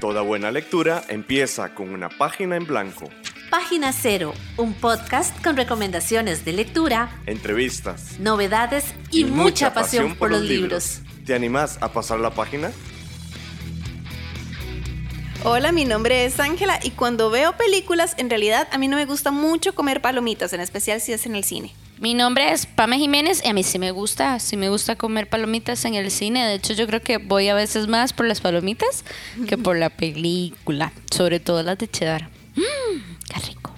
Toda buena lectura empieza con una página en blanco. Página Cero, un podcast con recomendaciones de lectura, entrevistas, novedades y, mucha, pasión, por los libros. ¿Te animás a pasar la página? Hola, mi nombre es Ángela y cuando veo películas, en realidad a mí no me gusta mucho comer palomitas, en especial si es en el cine. Mi nombre es Pame Jiménez y a mí sí me gusta, sí me gusta comer palomitas en el cine. De hecho, yo creo que voy a veces más por las palomitas que por la película, sobre todo las de cheddar. Mmm, qué rico.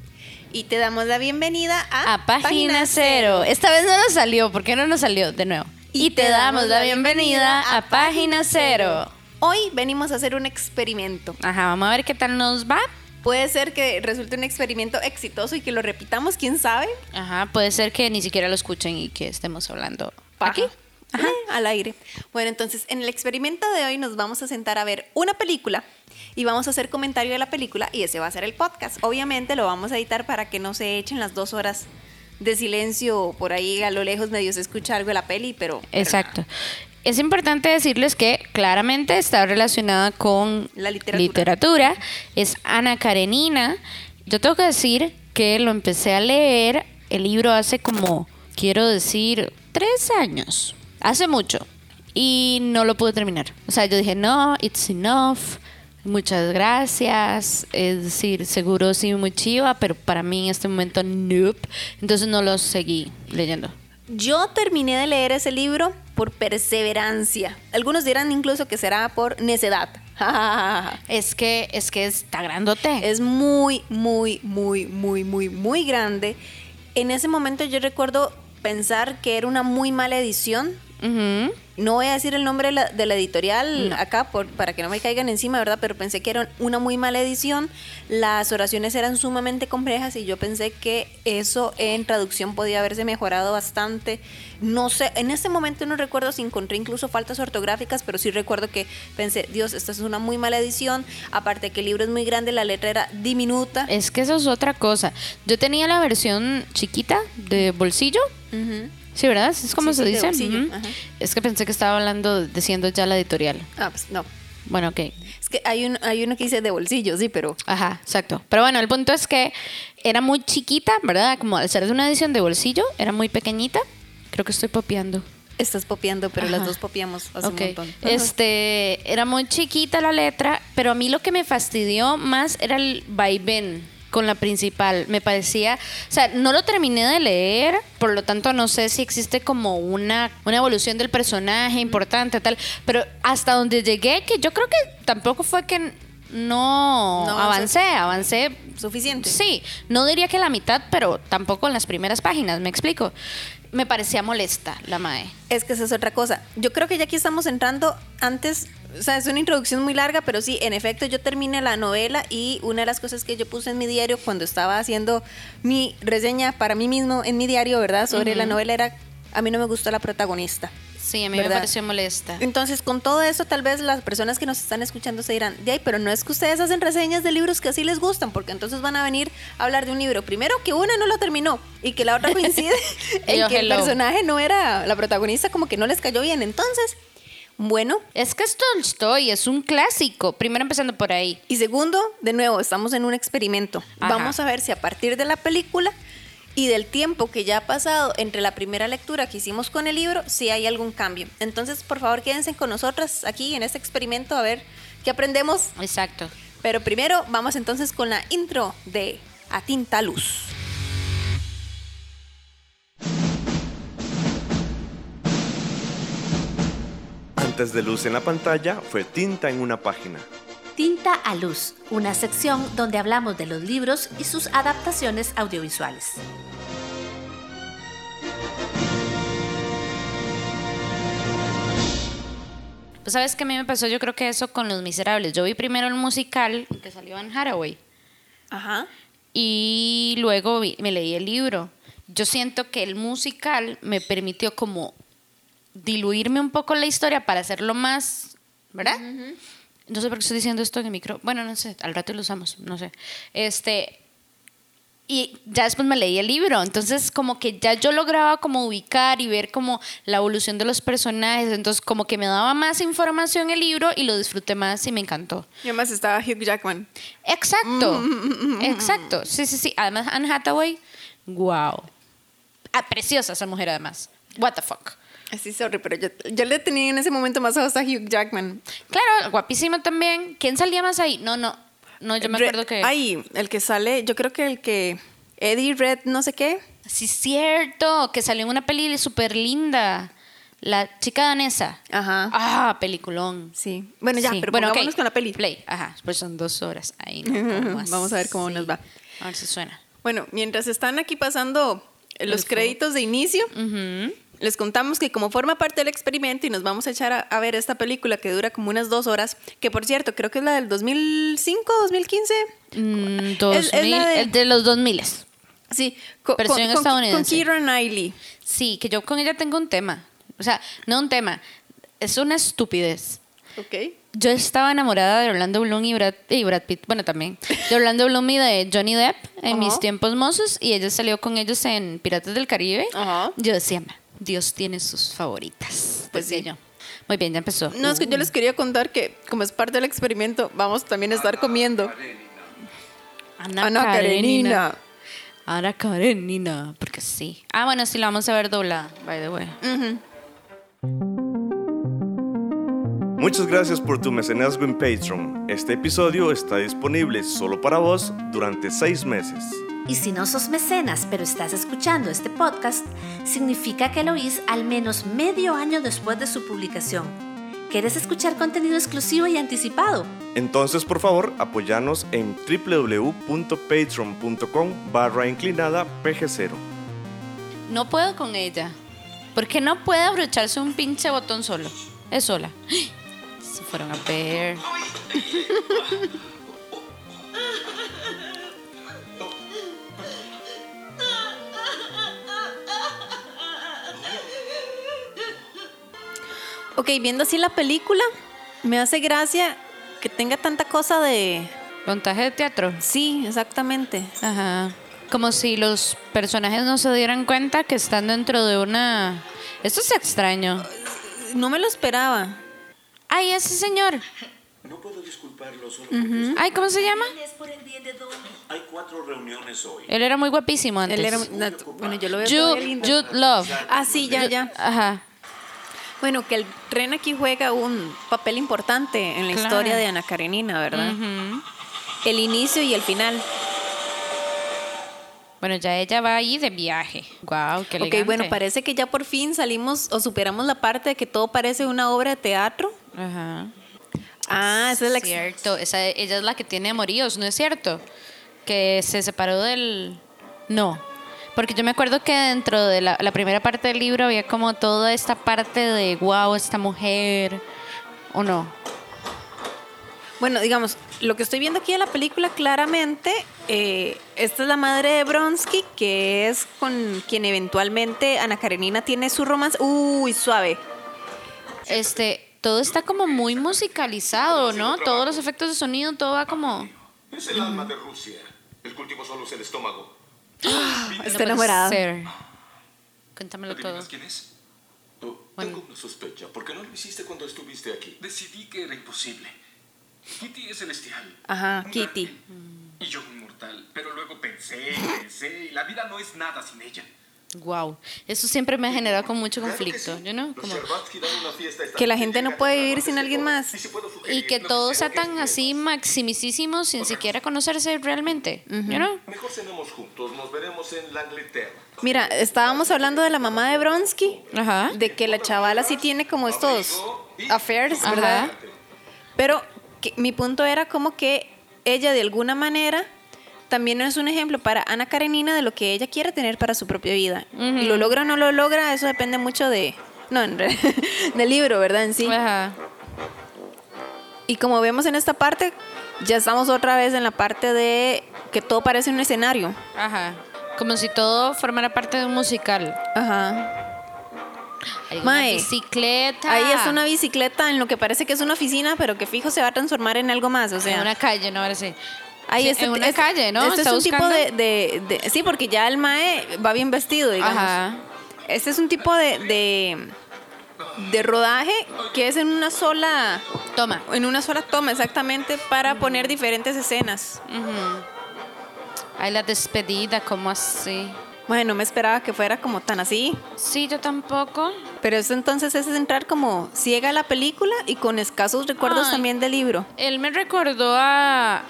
Y te damos la bienvenida a, A Página, Cero. Esta vez no nos salió, ¿por qué no nos salió? De nuevo. Y, te, damos la bienvenida a Página Cero. Hoy venimos a hacer un experimento. Ajá, vamos a ver qué tal nos va. Puede ser que resulte un experimento exitoso y que lo repitamos, quién sabe. Ajá, puede ser que ni siquiera lo escuchen y que estemos hablando Paja. aquí. Ajá, al aire. Bueno, entonces en el experimento de hoy nos vamos a sentar a ver una película y vamos a hacer comentario de la película y ese va a ser el podcast. Obviamente lo vamos a editar para que no se echen las dos horas de silencio por ahí a lo lejos medio se escucha algo de la peli, pero... pero Exacto. Es importante decirles que claramente está relacionada con La literatura. literatura. Es Ana Karenina. Yo tengo que decir que lo empecé a leer el libro hace como, quiero decir, tres años. Hace mucho. Y no lo pude terminar. O sea, yo dije, no, it's enough. Muchas gracias. Es decir, seguro sí muy chiva, pero para mí en este momento, nope. Entonces no lo seguí leyendo. Yo terminé de leer ese libro por perseverancia. Algunos dirán incluso que será por necedad. Es que, es que está grandote. es muy, muy, muy, muy, muy, muy grande. En ese momento yo recuerdo pensar que era una muy mala edición. No voy a decir el nombre de la, de la editorial acá por, para que no me caigan encima, ¿verdad? Pero pensé que era una muy mala edición. Las oraciones eran sumamente complejas y yo pensé que eso en traducción podía haberse mejorado bastante. No sé, en ese momento no recuerdo si encontré incluso faltas ortográficas, pero sí recuerdo que pensé, Dios, esta es una muy mala edición. Aparte que el libro es muy grande, la letra era diminuta. Es que eso es otra cosa. Yo tenía la versión chiquita de bolsillo. Sí, ¿verdad? Es como Sí, se sí, dice. ajá. Es que pensé que estaba hablando, diciendo ya la editorial. Ah, pues no. Bueno, ok. Es que hay, un, hay uno que dice de bolsillo, sí, pero Ajá, exacto. Pero bueno, el punto es que era muy chiquita, ¿verdad? Como al ser de una edición de bolsillo, era muy pequeñita. Creo que estoy popeando. estás popeando, pero las Ajá. dos popeamos hace Ok. un montón. Este, era muy chiquita la letra, pero a mí lo que me fastidió más era el vaivén con la principal. Me parecía, o sea, no lo terminé de leer, por lo tanto no sé si existe como una, una evolución del personaje importante, tal, pero hasta donde llegué, que yo creo que tampoco fue que no, No avancé, avancé Suficiente. Sí, no diría que la mitad, pero tampoco en las primeras páginas, me explico. Me parecía molesta la mae. Es que esa es otra cosa. Yo creo que ya aquí estamos entrando antes, o sea, es una introducción muy larga, pero sí, en efecto, yo terminé la novela y una de las cosas que yo puse en mi diario cuando estaba haciendo mi reseña para mí mismo en mi diario, ¿verdad? Sobre la novela era, a mí no me gustó la protagonista. Sí, a mí ¿Verdad? me pareció molesta. Entonces, con todo eso, tal vez las personas que nos están escuchando se dirán, de ahí, pero no es que ustedes hacen reseñas de libros que así les gustan, porque entonces van a venir a hablar de un libro. Primero, que una no lo terminó y que la otra coincide en Yo, que el personaje no era la protagonista, como que no les cayó bien. Entonces, bueno. Es que es Tolstoy, es un clásico. Primero empezando por ahí. Y segundo, de nuevo, estamos en un experimento. Ajá. Vamos a ver si a partir de la película y del tiempo que ya ha pasado entre la primera lectura que hicimos con el libro, si hay algún cambio. Entonces, por favor, quédense con nosotras aquí en este experimento a ver qué aprendemos Exacto. Pero primero vamos entonces con la intro de A Tinta Luz. Antes de luz en la pantalla fue tinta en una página. Tinta a Luz, una sección donde hablamos de los libros y sus adaptaciones audiovisuales. Pues sabes que a mí me pasó, yo creo que eso con Los Miserables. Yo vi primero el musical que salió en Haraway Ajá. y luego vi- me leí el libro. Yo siento que el musical me permitió como diluirme un poco la historia para hacerlo más, ¿verdad? No sé por qué estoy diciendo esto en el micro. Bueno, no sé, al rato lo usamos, no sé. Este y ya después me leí el libro, entonces como que ya yo lograba como ubicar y ver como la evolución de los personajes, entonces como que me daba más información el libro y lo disfruté más y me encantó. Y además estaba Hugh Jackman. Exacto, exacto, sí, sí, sí. Además Anne Hathaway, wow. Ah, preciosa esa mujer además. What the fuck. Así, sorry, pero yo, yo le tenía en ese momento más ojos a Hugh Jackman. Claro, guapísimo también. ¿Quién salía más ahí? No, no, no, yo me acuerdo que... Ay, el que sale, yo creo que el que. Eddie Red, no sé qué. Sí, cierto, que salió en una peli súper linda. La chica danesa. Ajá. Ah, peliculón. Sí. Bueno, ya, Sí. pero Bueno, pongámonos ok. con la peli. Play, ajá, pues son dos horas. Ahí no, ¿cómo Vamos a ver cómo nos va. A ver si suena. Bueno, mientras están aquí pasando los créditos de inicio, les contamos que como forma parte del experimento y nos vamos a echar a, a ver esta película que dura como unas dos horas, que por cierto, creo que es la del 2005, 2015. Mm, Es- es 2000, la de- de los 2000. Sí, co- Versión con, con, estadounidense. con Keira Knightley. Sí, que yo con ella tengo un tema. O sea, no un tema. Es una estupidez. Ok. Yo estaba enamorada de Orlando Bloom y Brad, y Brad Pitt, bueno, también, de Orlando Bloom y de Johnny Depp en mis tiempos mozos y ella salió con ellos en Piratas del Caribe. Ajá. Yo decía, Dios tiene sus favoritas. Pues sí. yo. Muy bien, ya empezó. No, es que yo les quería contar que como es parte del experimento, vamos también a estar comiendo. Ana, Ana Karenina. Ana Karenina, porque sí. Ah, bueno, sí, la vamos a ver doblada, by the way. Muchas gracias por tu mecenazgo en Patreon. Este episodio está disponible solo para vos durante seis meses. Y si no sos mecenas, pero estás escuchando este podcast, significa que lo oís al menos medio año después de su publicación. ¿Quieres escuchar contenido exclusivo y anticipado? Entonces, por favor, apoyanos en www.patreon.com barra inclinada PG0. No puedo con ella. Porque no puede abrocharse un pinche botón solo. Es sola. Se fueron a ver. Ok, viendo así la película, me hace gracia que tenga tanta cosa de... Montaje de teatro. Sí, exactamente. Ajá. Como si los personajes no se dieran cuenta que están dentro de una. Esto es extraño. No me lo esperaba. Ay, ese señor. No puedo disculparlo solo porque Ay, ¿cómo se llama? hay cuatro reuniones hoy. Él era muy guapísimo antes. Él era... Bueno, yo lo veo Jude. Jude Love. Ah, sí, ya, ya. Ajá. Bueno, que el tren aquí juega un papel importante en la Claro. historia de Ana Karenina, ¿verdad? El inicio y el final. Bueno, ya ella va ahí de viaje. Wow, qué elegante. Ok, bueno, parece que ya por fin salimos o superamos la parte de que todo parece una obra de teatro. Ajá. Ah, esa es la... Cierto, esa, ella es la que tiene amoríos, ¿no es cierto? Que se separó del... No, porque yo me acuerdo que dentro de la, la primera parte del libro había como toda esta parte de, wow, esta mujer, ¿o no? Bueno, digamos, lo que estoy viendo aquí de la película claramente, eh, esta es la madre de Bronsky, que es con quien eventualmente Ana Karenina tiene su romance. Uy, suave. Este, todo está como muy musicalizado, ¿no? Todos los efectos de sonido, todo va como... Es el alma de Rusia. El cultivo solo es el estómago. Está no puede enamorada. ser. Cuéntamelo todo. ¿Adivinas quién es? Oh, Tengo una sospecha. ¿Por qué no lo hiciste cuando estuviste aquí? Decidí que era imposible. Kitty es celestial. Ajá, Kitty. ángel, Y yo un mortal. Pero luego pensé pensé y la vida no es nada sin ella. Wow, eso siempre me ha generado con mucho conflicto, sí. ¿yo no? Los Como... Que la gente no puede vivir sin alguien más. Y que todos sea sean tan así maximísimos sin siquiera conocerse realmente, ¿yo no? Mejor cenemos juntos. Nos veremos en la Inglaterra. Mira, estábamos hablando de la mamá de Bronsky, Ajá. de que la chavala sí tiene como estos affairs, Ajá. ¿verdad? Pero que- mi punto era como que ella de alguna manera también es un ejemplo para Ana Karenina de lo que ella quiere tener para su propia vida. Y lo logra o no lo logra, eso depende mucho de... No, en del libro, ¿verdad? En sí. Ajá. Y como vemos en esta parte, ya estamos otra vez en la parte de que todo parece un escenario. Ajá. Como si todo formara parte de un musical. Ajá. Hay una bicicleta. Ahí está una bicicleta en lo que parece que es una oficina, pero que fijo se va a transformar en algo más. O En sea, una calle, no ahora sí. Ay, Sí, este, en una calle, ¿no? Este Está es un tipo buscando. de, de- de- Sí, porque ya el mae va bien vestido, digamos. Ajá. Este es un tipo de, de, de rodaje que es en una sola... Toma. En una sola toma, exactamente, para poner diferentes escenas. Ay, la despedida, ¿cómo así? Bueno, no me esperaba que fuera como tan así. Sí, yo tampoco. Pero eso entonces es entrar como ciega a la película y con escasos recuerdos Ay. también del libro. Él me recordó a,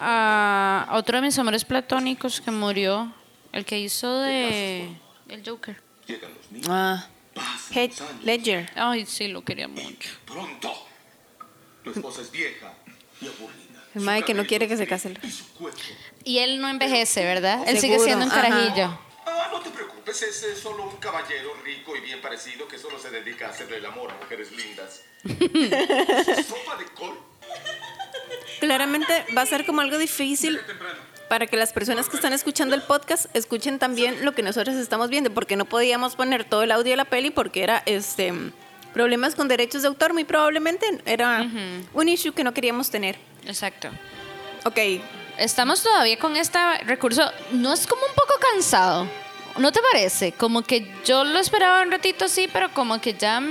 a otro de mis amores platónicos que murió, el que hizo de el Joker. Llegan los niños. Ah. Heath Ledger. Ay, sí, lo quería mucho. Pronto. Tu esposa es vieja y aburrida. El mae que no quiere que se case. Y él no envejece, ¿verdad? Él sigue siendo un ajá. carajillo. Ah, no te preocupes, es eh, solo un caballero rico y bien parecido que solo se dedica a hacerle el amor a mujeres lindas. ¿Sopa de col? Claramente va a ser como algo difícil para que las personas que están escuchando el podcast escuchen también lo que nosotros estamos viendo, porque no podíamos poner todo el audio de la peli porque era este problemas con derechos de autor, muy probablemente era un issue que no queríamos tener. Exacto. Ok, Estamos todavía con este recurso. No es como un poco cansado. ¿No te parece? Como que yo lo esperaba un ratito así, pero como que ya.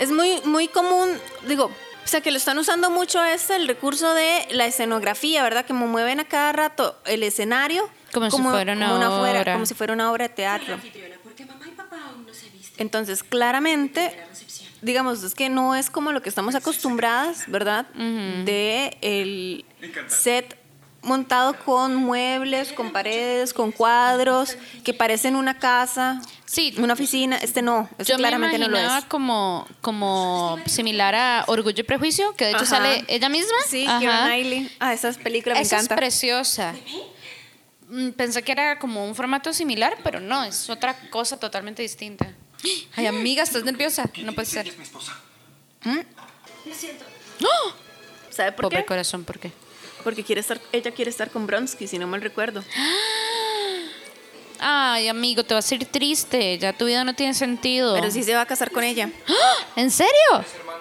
es muy, muy común, digo, sea, que lo están usando mucho es el recurso de la escenografía, ¿verdad? Que mueven a cada rato el escenario Como si fuera una fuera- obra. como si fuera una obra de teatro. Entonces, claramente, digamos, es que no es como lo que estamos acostumbradas, ¿verdad? De el set montado con muebles, con paredes, con cuadros, que parecen una casa, Sí. una oficina. Este no, este Yo claramente me no lo es. como, como similar a Orgullo y Prejuicio, que de hecho Ajá. sale ella misma. Sí, Ajá. Keira Knightley. Ah, esa película me Esa encanta. es preciosa. Mm, Pensé que era como un formato similar, pero no, es otra cosa totalmente distinta. Ay, amiga, ¿estás nerviosa? No puede ser. Ella es mi esposa. ¿Sabe por Pobre qué? corazón, ¿por qué? Porque quiere estar, ella quiere estar con Bronsky, si no mal recuerdo. Ay, amigo, te vas a ir triste. Ya tu vida no tiene sentido. Pero sí se va a casar con ella. ¿En serio?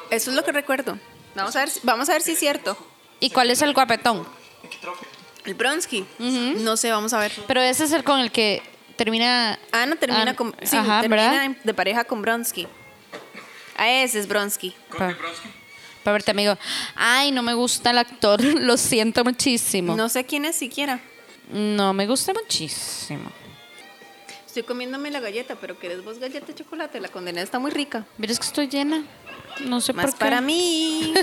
Eso es lo que recuerdo. Vamos a ver, si- vamos a ver si es cierto. ¿Y cuál es el guapetón? El Bronsky. No sé, vamos a ver. Pero ese es el con el que termina. Ana termina Ana- con, sí, Ajá, termina ¿verdad? de pareja con Bronsky. A ese es Bronsky. Para verte, amigo. Ay, no me gusta el actor. Lo siento muchísimo. No sé quién es siquiera. No, me gusta muchísimo. Estoy comiéndome la galleta, pero ¿querés vos galleta de chocolate? La condena está muy rica. ¿Ves que estoy llena? No sé Más por qué. para mí.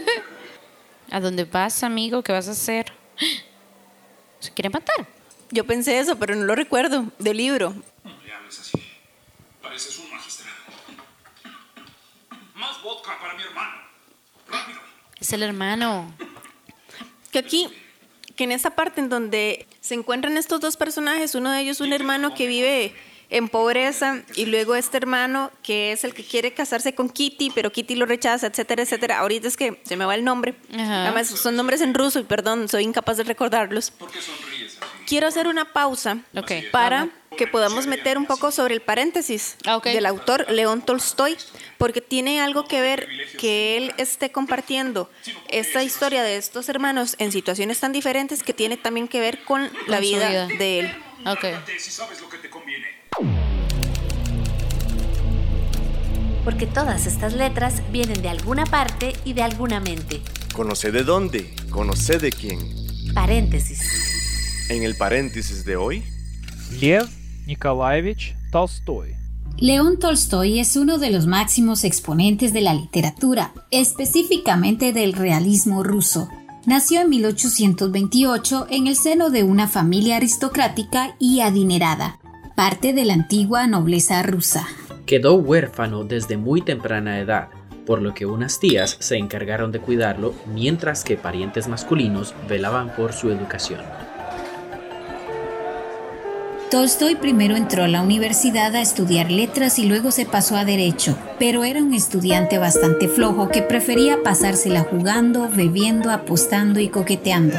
¿A dónde vas, amigo? ¿Qué vas a hacer? ¿Se quiere matar? Yo pensé eso, pero no lo recuerdo. Del libro. No hables así. Pareces un magistrado. Más vodka para mi hermano. Es el hermano. Que aquí, que en esta parte en donde se encuentran estos dos personajes, uno de ellos un hermano que vive en pobreza y luego este hermano que es el que quiere casarse con Kitty, pero Kitty lo rechaza, etcétera, etcétera. Ahorita es que se me va el nombre. Ajá. Además son nombres en ruso y perdón, soy incapaz de recordarlos. ¿Por qué sonríes? Quiero hacer una pausa Ok. para que podamos meter un poco sobre el paréntesis Ah, ok. del autor León Tolstoy, porque tiene algo que ver que él esté compartiendo esta historia de estos hermanos en situaciones tan diferentes que tiene también que ver con la vida, vida. de él. Ok. Lárgate si sabes lo que te conviene. Porque todas estas letras vienen de alguna parte y de alguna mente. Conoce de dónde, conoce de quién. Paréntesis. En el paréntesis de hoy, Lev Nikolaevich Tolstoy. León Tolstoy es uno de los máximos exponentes de la literatura, específicamente del realismo ruso. Nació en 1828 en el seno de una familia aristocrática y adinerada, parte de la antigua nobleza rusa. Quedó huérfano desde muy temprana edad, por lo que unas tías se encargaron de cuidarlo mientras que parientes masculinos velaban por su educación. Tolstoy primero entró a la universidad a estudiar letras y luego se pasó a derecho, pero era un estudiante bastante flojo que prefería pasársela jugando, bebiendo, apostando y coqueteando.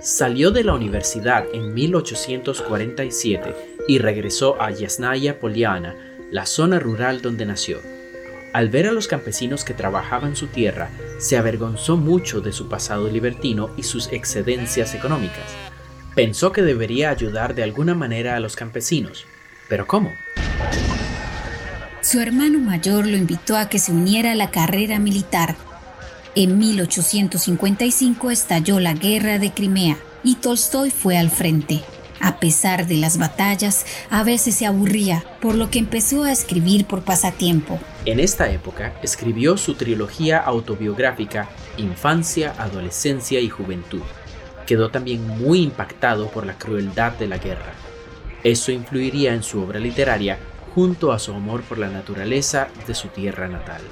Salió de la universidad en 1847 y regresó a Yasnaya Poliana, la zona rural donde nació. Al ver a los campesinos que trabajaban su tierra, se avergonzó mucho de su pasado libertino y sus excedencias económicas. Pensó que debería ayudar de alguna manera a los campesinos. ¿Pero cómo? Su hermano mayor lo invitó a que se uniera a la carrera militar. En 1855 estalló la guerra de Crimea y Tolstoy fue al frente. A pesar de las batallas, a veces se aburría, por lo que empezó a escribir por pasatiempo. En esta época escribió su trilogía autobiográfica Infancia, Adolescencia y Juventud. Quedó también muy impactado por la crueldad de la guerra. Eso influiría en su obra literaria junto a su amor por la naturaleza de su tierra natal.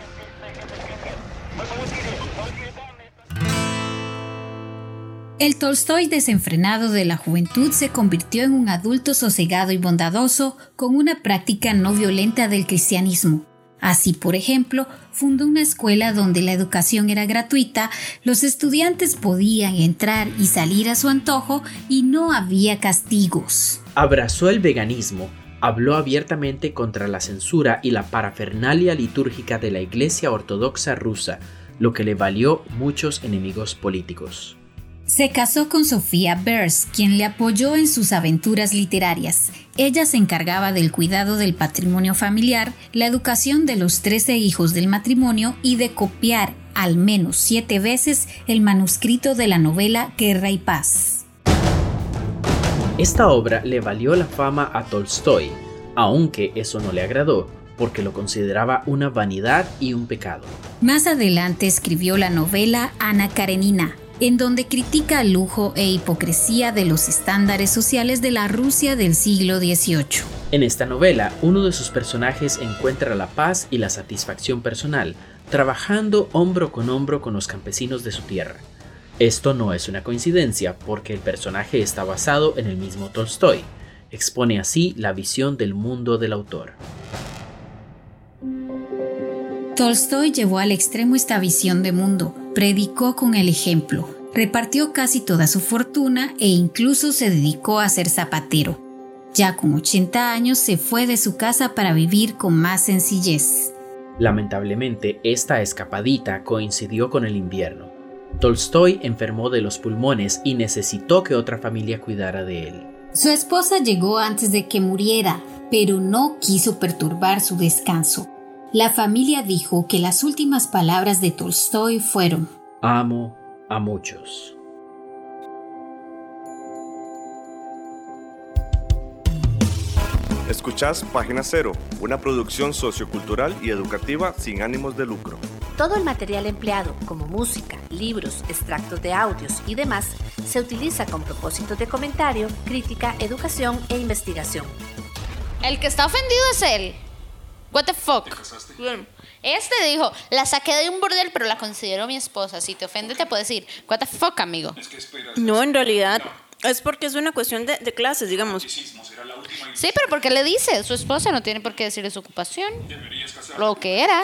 El Tolstoy desenfrenado de la juventud se convirtió en un adulto sosegado y bondadoso con una práctica no violenta del cristianismo. Así, por ejemplo, fundó una escuela donde la educación era gratuita, los estudiantes podían entrar y salir a su antojo y no había castigos. Abrazó el veganismo, habló abiertamente contra la censura y la parafernalia litúrgica de la Iglesia Ortodoxa rusa, lo que le valió muchos enemigos políticos. Se casó con Sofía Bers, quien le apoyó en sus aventuras literarias. Ella se encargaba del cuidado del patrimonio familiar, la educación de los 13 hijos del matrimonio y de copiar al menos siete veces el manuscrito de la novela Guerra y Paz. Esta obra le valió la fama a Tolstoy, aunque eso no le agradó, porque lo consideraba una vanidad y un pecado. Más adelante escribió la novela Ana Karenina, en donde critica el lujo e hipocresía de los estándares sociales de la Rusia del siglo XVIII. En esta novela, uno de sus personajes encuentra la paz y la satisfacción personal, trabajando hombro con hombro con los campesinos de su tierra. Esto no es una coincidencia, porque el personaje está basado en el mismo Tolstoy. Expone así la visión del mundo del autor. Tolstoy llevó al extremo esta visión de mundo, predicó con el ejemplo, repartió casi toda su fortuna e incluso se dedicó a ser zapatero. Ya con 80 años se fue de su casa para vivir con más sencillez. Lamentablemente, esta escapadita coincidió con el invierno. Tolstoy enfermó de los pulmones y necesitó que otra familia cuidara de él. Su esposa llegó antes de que muriera, pero no quiso perturbar su descanso. La familia dijo que las últimas palabras de Tolstoy fueron Amo a muchos. Escuchás Página Cero, una producción sociocultural y educativa sin ánimos de lucro. Todo el material empleado, como música, libros, extractos de audios y demás, se utiliza con propósitos de comentario, crítica, educación e investigación. El que está ofendido es él. What the fuck. Este dijo, la saqué de un bordel, pero la considero mi esposa. Si te ofende, te puedo decir, what the fuck, amigo. No, en realidad es porque es una cuestión de, de clases, digamos. Sí, pero porque le dice, su esposa no tiene por qué decirle su ocupación. Lo que era.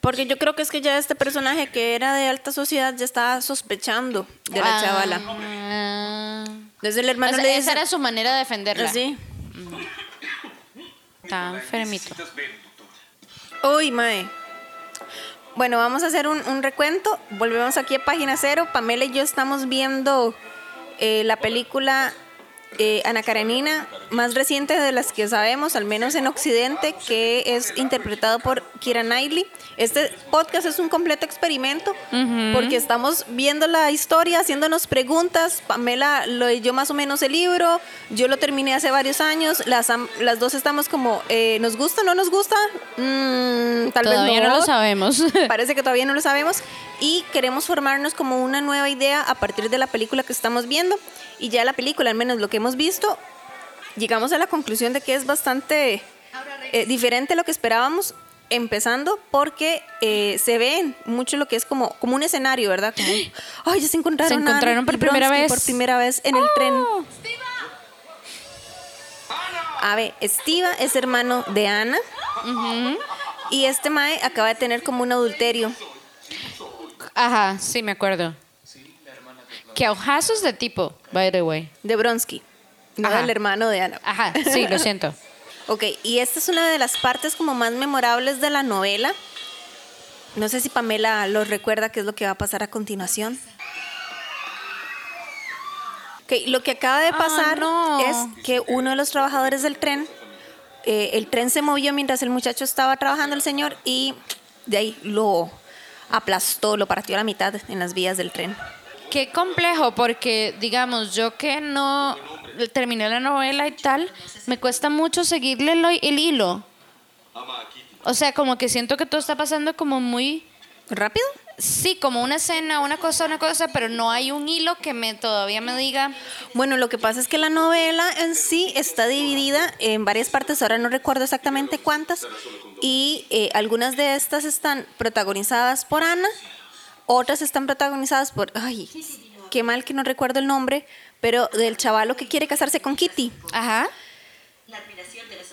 Porque yo creo que es que ya este personaje que era de alta sociedad ya estaba sospechando de la chavala. Ah. Desde el hermano O sea, le dice, esa era su manera de defenderla. así. Está enfermito. Uy, mae. Bueno, vamos a hacer un, un recuento. Volvemos aquí a página cero. Pamela y yo estamos viendo eh, la película eh, Ana Karenina, más reciente de las que sabemos, al menos en Occidente, que es interpretado por Kira Knightley. Este podcast es un completo experimento porque estamos viendo la historia, haciéndonos preguntas. Pamela lo leyó más o menos el libro, yo lo terminé hace varios años. Las, las dos estamos como, eh, ¿nos gusta o no nos gusta? Mm, tal Todavía vez no lo sabemos. Parece que todavía no lo sabemos y queremos formarnos como una nueva idea a partir de la película que estamos viendo y ya la película, al menos lo que hemos visto, llegamos a la conclusión de que es bastante eh, diferente a lo que esperábamos, empezando porque eh, se ve mucho lo que es como, como un escenario, ¿verdad? Como, ay, ya se encontraron, Se encontraron por primera vez. por primera vez en el tren. A ver, Estiva es hermano de Ana. Y este Mae acaba de tener como un adulterio. Ajá, sí, me acuerdo. Que ojazos de tipo, by the way. de Bronsky, no Ajá. del hermano de Ana. Ajá, sí, lo siento. Ok, y esta es una de las partes como más memorables de la novela, No sé si Pamela lo recuerda qué es lo que va a pasar a continuación. Ok, lo que acaba de pasar no. es que uno de los trabajadores del tren, eh, el tren se movió mientras el muchacho estaba trabajando, el señor, y de ahí lo aplastó, lo partió a la mitad en las vías del tren. Qué complejo, porque digamos, yo que no terminé la novela y tal, me cuesta mucho seguirle el, el hilo. O sea, como que siento que todo está pasando como muy... ¿Rápido? Sí, como una escena, una cosa, una cosa, pero no hay un hilo que me todavía me diga... Bueno, lo que pasa es que la novela en sí está dividida en varias partes, ahora no recuerdo exactamente cuántas, y eh, algunas de estas están protagonizadas por Ana, otras están protagonizadas por, ay, qué mal que no recuerdo el nombre, pero del chavalo que quiere casarse con Kitty. Ajá.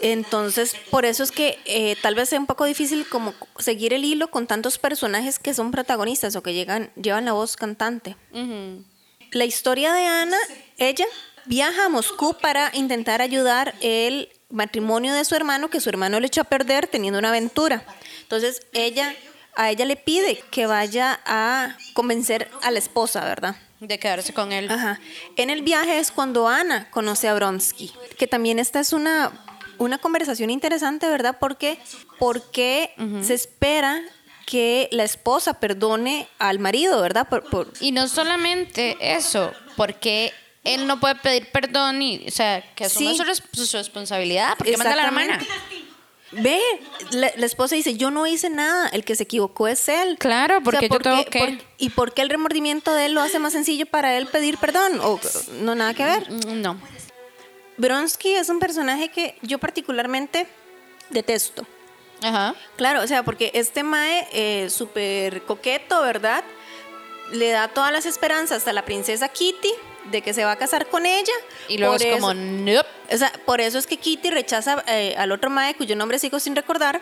Entonces, por eso es que eh, tal vez sea un poco difícil como seguir el hilo con tantos personajes que son protagonistas o que llegan, llevan la voz cantante. La historia de Ana, ella viaja a Moscú para intentar ayudar el matrimonio de su hermano, que su hermano le echó a perder teniendo una aventura. Entonces, ella, a ella le pide que vaya a convencer a la esposa, ¿verdad? De quedarse con él. Ajá. En el viaje es cuando Ana conoce a Bronsky, que también esta es una, una conversación interesante, ¿verdad? Porque, porque se espera que la esposa perdone al marido, ¿verdad? Por, por- Y no solamente eso, porque él no puede pedir perdón y, o sea, que asuma Sí. su, res- su responsabilidad, porque manda a la hermana. Ve, la, la esposa dice, yo no hice nada, el que se equivocó es él. Claro, porque yo ¿por tengo qué- que- por- ¿Y por qué el remordimiento de él lo hace más sencillo para él pedir perdón? O no, nada que ver. Mm, No. Bronsky es un personaje que yo particularmente detesto. Ajá. Claro, o sea, porque este Mae, eh, súper coqueto, ¿verdad? Le da todas las esperanzas a la princesa Kitty de que se va a casar con ella. Y luego Por es como, eso- nope. o sea, por eso es que Kitty rechaza eh, al otro Mae, cuyo nombre sigo sin recordar,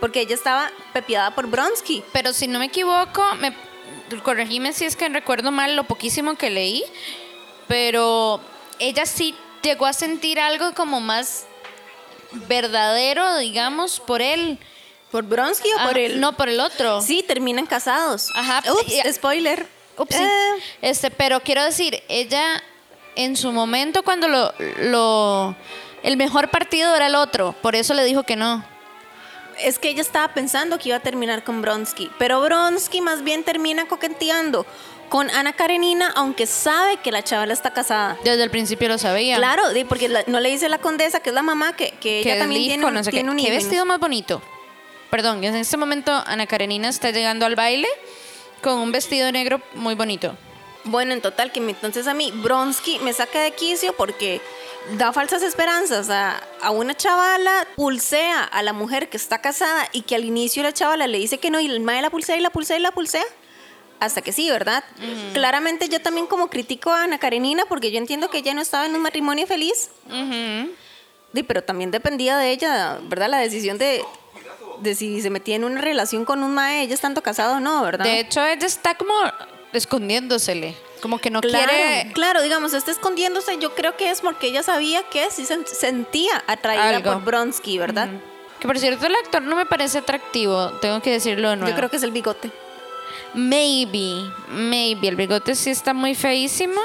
porque ella estaba pepiada por Bronsky. Pero si no me equivoco, me corregime si es que recuerdo mal lo poquísimo que leí, pero ella sí llegó a sentir algo como más verdadero, digamos, por él. ¿Por Bronsky o Ah, por él? No, por el otro. Sí, terminan casados. Ajá. Ups, Y- spoiler. Ups, Eh. Este, pero quiero decir, ella en su momento cuando lo, lo el mejor partido era el otro, por eso le dijo que no. Es que ella estaba pensando que iba a terminar con Bronsky, pero Bronsky más bien termina coqueteando con Ana Karenina, aunque sabe que la chavala está casada. Desde el principio lo sabía. Claro, porque la- no le dice la condesa, que es la mamá, que, que ella también tiene, no sé qué. tiene un ¿Qué vestido más bonito? Perdón, en este momento Ana Karenina está llegando al baile con un vestido negro muy bonito. Bueno, en total, que entonces a mí Bronsky me saca de quicio porque da falsas esperanzas a, a una chavala, pulsea a la mujer que está casada y que al inicio la chavala le dice que no y el mae la pulsea y la pulsea y la pulsea. Hasta que sí, ¿verdad? Claramente yo también como critico a Ana Karenina porque yo entiendo que ella no estaba en un matrimonio feliz. Di, pero también dependía de ella, ¿verdad? La decisión de, de si se metía en una relación con un mae, ella estando casado o no, ¿verdad? De hecho, ella está como escondiéndosele. Como que no Claro, quiere claro, digamos, está escondiéndose. Yo creo que es porque ella sabía que sí se sentía atraída Algo. por Bronsky, ¿verdad? Que por cierto, el actor no me parece atractivo, tengo que decirlo de nuevo. Yo creo que es el bigote. Maybe, maybe. El bigote sí está muy feísimo.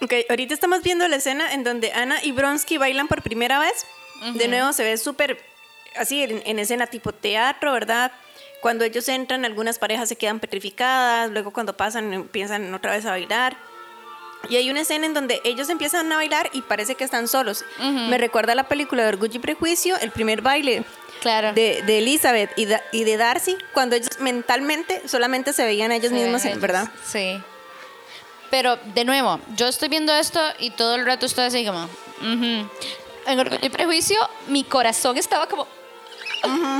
Ok, ahorita estamos viendo la escena en donde Ana y Bronsky bailan por primera vez. De nuevo se ve súper así en, en escena tipo teatro, ¿verdad? Cuando ellos entran, algunas parejas se quedan petrificadas, luego cuando pasan empiezan otra vez a bailar. Y hay una escena en donde ellos empiezan a bailar y parece que están solos. Me recuerda a la película de Orgullo y Prejuicio, el primer baile Claro. de, de Elizabeth y, de Darcy, cuando ellos mentalmente solamente se veían a ellos mismos, ellos- ¿verdad? Sí. Pero, de nuevo, yo estoy viendo esto y todo el rato estoy así como... ujú. En Orgullo y Prejuicio, mi corazón estaba como...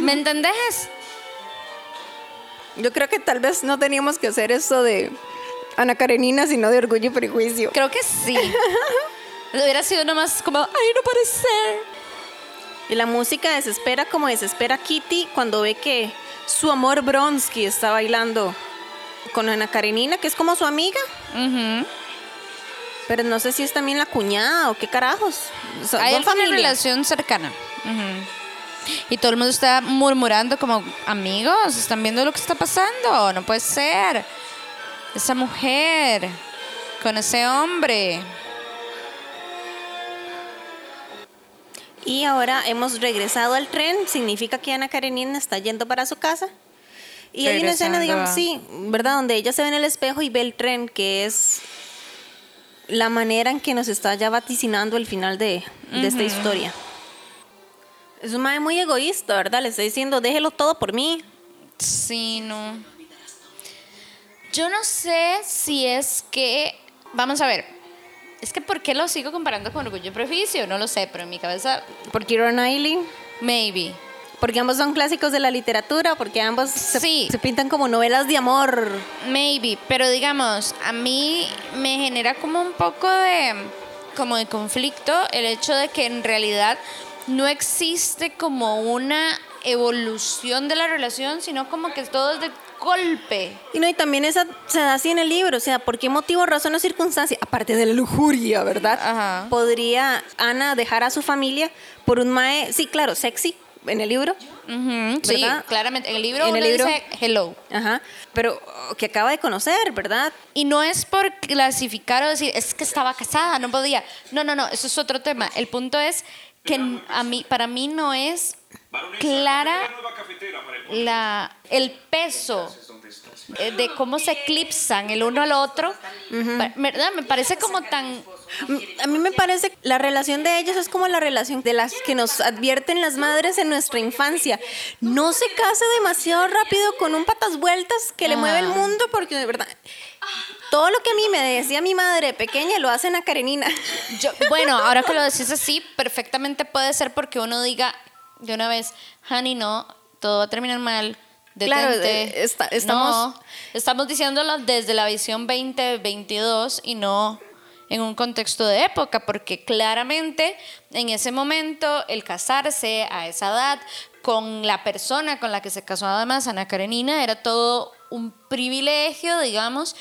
¿Me entendés? Yo creo que tal vez no teníamos que hacer eso de Ana Karenina, sino de Orgullo y Prejuicio. Creo que sí. Hubiera sido nomás como... ¡Ay, no puede ser! Y la música desespera como desespera Kitty cuando ve que su amor Bronsky está bailando con Ana Karenina, que es como su amiga. Pero no sé si es también la cuñada o qué carajos. Son, Hay son familia. relación cercana. Y todo el mundo está murmurando como, amigos, ¿están viendo lo que está pasando? No puede ser. Esa mujer con ese hombre. Y ahora hemos regresado al tren, significa que Ana Karenina está yendo para su casa. Y hay una escena, digamos, sí, ¿verdad? Donde ella se ve en el espejo y ve el tren, que es la manera en que nos está ya vaticinando el final de, de esta historia. Es un madre muy egoísta, ¿verdad? Le está diciendo, déjelo todo por mí. Sí, no. Yo no sé si es que. Vamos a ver. Es que ¿por qué lo sigo comparando con Orgullo y Prejuicio? No lo sé, pero en mi cabeza, Por Keira Knightley, maybe. porque ambos son clásicos de la literatura, porque ambos se, Sí. se pintan como novelas de amor. Maybe, pero digamos, a mí me genera como un poco de como de conflicto el hecho de que en realidad no existe como una evolución de la relación, sino como que todo es de golpe. Y no, y también esa se da así en el libro, o sea, ¿por qué motivo, razón o circunstancia? Aparte de la lujuria, ¿verdad? Ajá. Podría Ana dejar a su familia por un mae, sí, claro, sexy en el libro, Sí, claramente. En el libro En el uno libro- dice hello. ajá, pero oh, que acaba de conocer, ¿verdad? Y no es por clasificar o decir, es que estaba casada, no podía. No, no, no, eso es otro tema. El punto es que a mí, para mí no es clara la, el peso eh, de cómo se eclipsan el uno al otro. ¿Verdad? Me parece como tan... A mí me parece que la relación de ellos es como la relación de las que nos advierten las madres en nuestra infancia. No se case demasiado rápido con un patas vueltas que le mueve el Ah. mundo porque de verdad todo lo que a mí me decía mi madre pequeña lo hacen a Karenina. Yo, bueno, ahora que lo decís así, perfectamente puede ser porque uno diga de una vez, honey, no, todo va a terminar mal. Claro, detente". eh, está- estamos- No, estamos diciéndolo desde la visión 2022 y no en un contexto de época, porque claramente en ese momento el casarse a esa edad con la persona con la que se casó además Ana Karenina era todo un privilegio, digamos,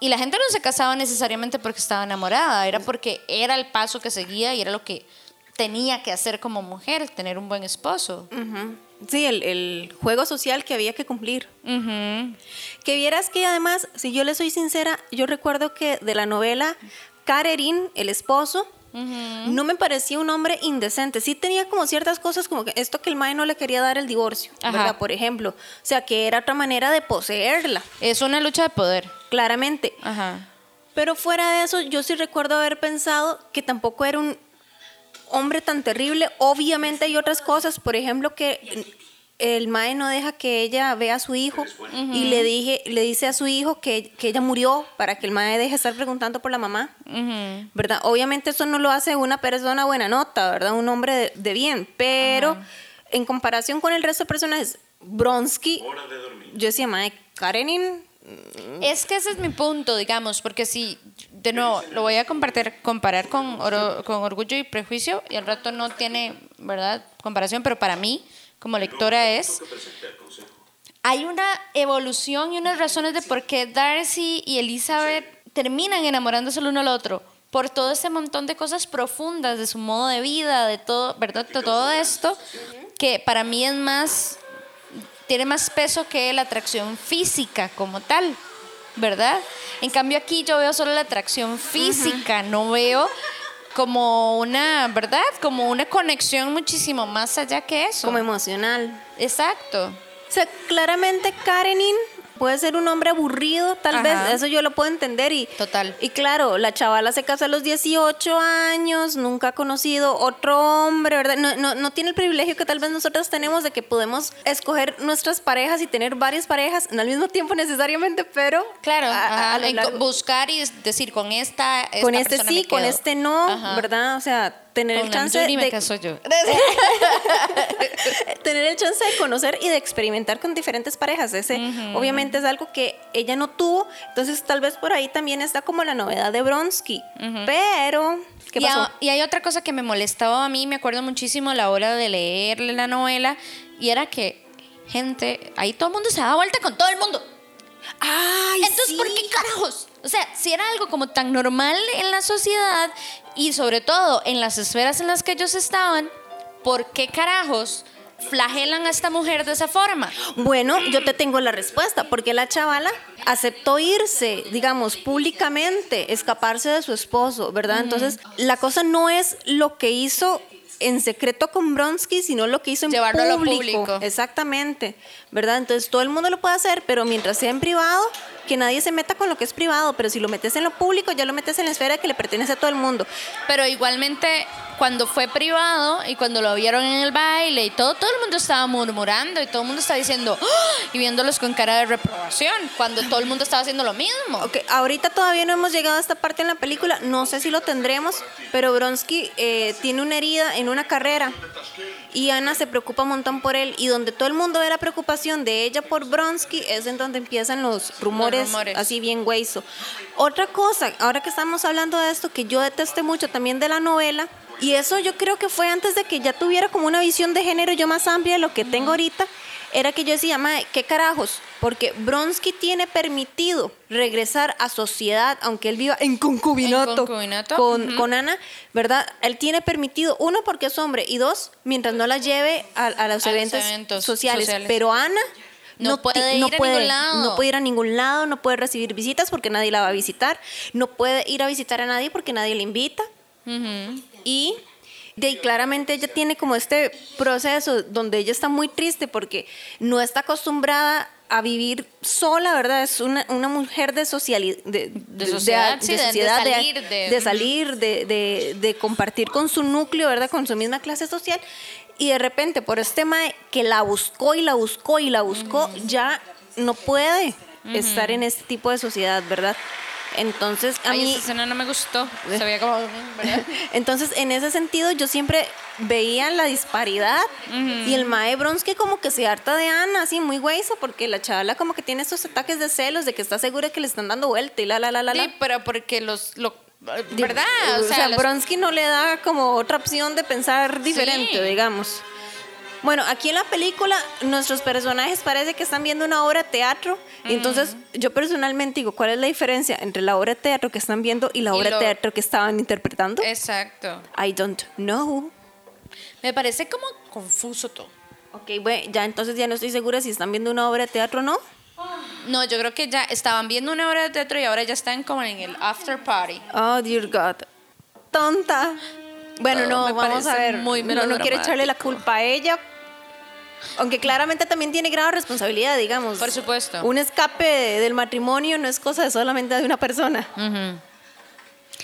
y la gente no se casaba necesariamente porque estaba enamorada, era porque era el paso que seguía y era lo que tenía que hacer como mujer, tener un buen esposo. Sí, el, el juego social que había que cumplir. Que vieras que además, si yo le soy sincera, yo recuerdo que de la novela, Karerin, el esposo, no me parecía un hombre indecente. Sí tenía como ciertas cosas, como que esto que el mae no le quería dar el divorcio, Ajá. ¿verdad? Por ejemplo. O sea, que era otra manera de poseerla, Es una lucha de poder. claramente. Ajá. Pero fuera de eso, yo sí recuerdo haber pensado que tampoco era un hombre tan terrible. Obviamente hay otras cosas, por ejemplo, que el mae no deja que ella vea a su hijo y le dije le dice a su hijo que, que ella murió para que el mae deje de estar preguntando por la mamá. Ujú. ¿Verdad? Obviamente eso no lo hace una persona buena nota, ¿verdad? Un hombre de, de bien, pero en comparación con el resto de personajes, Bronsky, yo decía, mae, Karenin, Es que ese es mi punto, digamos, porque si, de nuevo, lo voy a compartir, comparar con, Oro- con Orgullo y Prejuicio, y al rato no tiene, ¿verdad?, comparación, pero para mí, como lectora, es... Hay una evolución y unas razones de por qué Darcy y Elizabeth terminan enamorándose el uno al otro. Por todo ese montón de cosas profundas de su modo de vida, de todo, ¿verdad? Todo esto, que para mí es más tiene más peso que la atracción física como tal, ¿verdad? En cambio aquí yo veo solo la atracción física, no veo como una, ¿verdad? Como una conexión muchísimo más allá que eso. como emocional. Exacto. O sea, claramente Karenin puede ser un hombre aburrido, tal Ajá. vez, eso yo lo puedo entender. Y, Total. Y claro, la chavala se casa a los 18 años, nunca ha conocido otro hombre, ¿verdad? No, no, no tiene el privilegio que tal vez nosotros tenemos de que podemos escoger nuestras parejas y tener varias parejas, no al mismo tiempo necesariamente, pero Claro, a- a- a buscar y decir con esta, esta con este sí, con este no, Ajá. ¿verdad? O sea, tener el chance Yuri me de caso yo. tener el chance de conocer y de experimentar con diferentes parejas. Ese obviamente es algo que ella no tuvo, entonces tal vez por ahí también está como la novedad de Bronsky. Pero, ¿qué y, a- pasó? y hay otra cosa que me molestaba a mí, me acuerdo muchísimo a la hora de leerle la novela, y era que, gente, ahí todo el mundo se daba vuelta con todo el mundo. Ay, Entonces, ¿por qué carajos? O sea, si era algo como tan normal en la sociedad y sobre todo en las esferas en las que ellos estaban, ¿por qué carajos flagelan a esta mujer de esa forma? Bueno, yo te tengo la respuesta, porque la chavala aceptó irse, digamos, públicamente, escaparse de su esposo, ¿verdad? Entonces, la cosa no es lo que hizo en secreto con Bronsky, sino lo que hizo en Llevarlo a lo público. público. Exactamente, ¿verdad? Entonces, todo el mundo lo puede hacer, pero mientras sea en privado, que nadie se meta con lo que es privado, pero si lo metes en lo público, ya lo metes en la esfera que le pertenece a todo el mundo. Pero igualmente, cuando fue privado y cuando lo vieron en el baile y todo, todo el mundo estaba murmurando y todo el mundo estaba diciendo "¡Ah!", y viéndolos con cara de reprobación, cuando todo el mundo estaba haciendo lo mismo. Ok, ahorita todavía no hemos llegado a esta parte en la película, no sé si lo tendremos, pero Bronsky eh, tiene una herida en una carrera y Ana se preocupa un montón por él y donde todo el mundo ve la preocupación de ella por Bronsky es en donde empiezan los rumores, rumores. así bien hueso. Otra cosa, ahora que estamos hablando de esto, que yo detesté mucho también de la novela, y eso yo creo que fue antes de que ya tuviera como una visión de género yo más amplia de lo que tengo ahorita, era que yo decía, "Mae, ¿qué carajos? Porque Bronsky tiene permitido regresar a sociedad, aunque él viva en concubinato, En concubinato, con, Ana, ¿verdad? Él tiene permitido, uno, porque es hombre, y dos, mientras no la lleve a, a los, A los eventos, sociales. sociales. Pero Ana No puede ir a ningún lado. No puede ir a ningún lado, no puede recibir visitas porque nadie la va a visitar, no puede ir a visitar a nadie porque nadie le invita. Y de claramente ella tiene como este proceso donde ella está muy triste porque no está acostumbrada a vivir sola, ¿verdad? Es una, una mujer de socialidad, de, De sociedad, sí, de- sociedad, de, salir, de- salir, de, compartir con su núcleo, ¿verdad? Con su misma clase social. Y de repente, por este mae que la buscó y la buscó y la buscó, ya no puede estar en este tipo de sociedad, ¿verdad? Entonces, a Ay, mí... esa escena no me gustó. Se veía como... ¿verdad? Entonces, en ese sentido, yo siempre veía la disparidad y el Mae Bronsky como que se harta de Ana, así muy hueso, porque la chavala como que tiene estos ataques de celos de que está segura que le están dando vuelta y la, la, la, la, la. Sí, pero porque los... Lo, ¿Verdad? O sea, los- Bronsky no le da como otra opción de pensar diferente, Sí. digamos. Bueno, aquí en la película nuestros personajes parece que están viendo una obra de teatro. Y entonces yo personalmente digo, ¿cuál es la diferencia entre la obra de teatro que están viendo y la Y obra lo- de teatro que estaban interpretando? Exacto. I don't know. Me parece como confuso todo. Ok, bueno, ya entonces ya no estoy segura si están viendo una obra de teatro o no. No, yo creo que ya estaban viendo una obra de teatro y ahora ya están como en el after party. Oh, dear God. Tonta. Bueno, no, me vamos a ver. muy no, no quiero echarle la culpa a ella. Aunque claramente también tiene grado de responsabilidad, digamos. Por supuesto. Un escape de- del matrimonio no es cosa de solamente de una persona.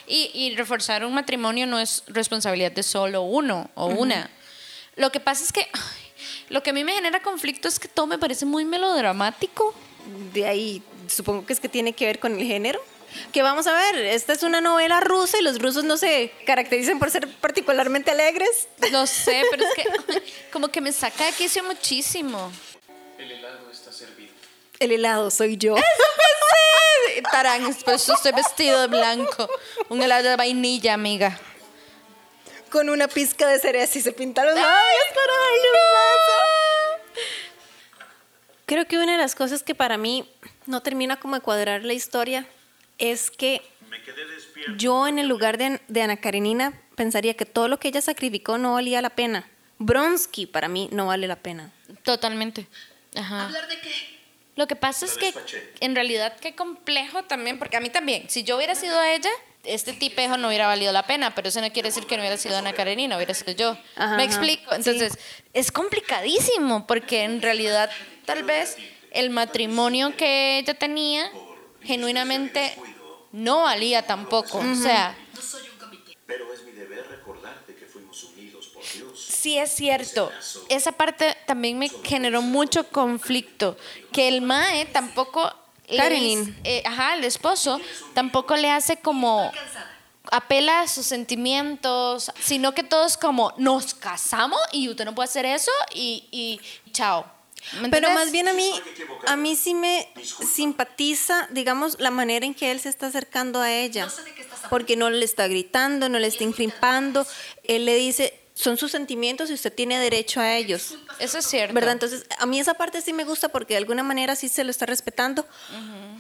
Y, y reforzar un matrimonio no es responsabilidad de solo uno o una. Lo que pasa es que ay, lo que a mí me genera conflicto es que todo me parece muy melodramático. De ahí supongo que es que tiene que ver con el género. Que vamos a ver, esta es una novela rusa y los rusos no se caracterizan por ser particularmente alegres. Lo sé, pero es que ay, como que me saca de quicio muchísimo. El helado soy yo. Tarán, pues estoy vestido de blanco. Un helado de vainilla, amiga. Con una pizca de cereza y se pinta los labios para darle un beso. Creo que una de las cosas que para mí no termina como de cuadrar la historia es que yo en el lugar de, de Ana Karenina pensaría que todo lo que ella sacrificó no valía la pena. Bronsky para mí no vale la pena. Totalmente. Ajá. ¿Hablar de qué? Lo que pasa es que en realidad qué complejo también, porque a mí también, si yo hubiera sido ella, este tipejo no hubiera valido la pena, pero eso no quiere decir que no hubiera sido Ana Karenina, hubiera sido yo. Ajá, ¿Me explico? Sí. Entonces, es complicadísimo, porque en realidad tal vez el matrimonio que ella tenía genuinamente no valía tampoco. O sea, Pero es mi deber recordarte que fuimos unidos por Dios. Sí, es cierto. Esa parte también me generó mucho conflicto. Que el Mae tampoco. le eh, ajá, el esposo tampoco le hace como. Apela a sus sentimientos, sino que todo es como nos casamos y usted no puede hacer eso y, y chao. ¿Me Pero más bien a mí, a mí sí me simpatiza, digamos, la manera en que él se está acercando a ella. Porque no le está gritando, no le está inflimpando. Él le dice, son sus sentimientos y usted tiene derecho a ellos. Eso es cierto. ¿Verdad? Entonces, a mí esa parte sí me gusta porque de alguna manera sí se lo está respetando.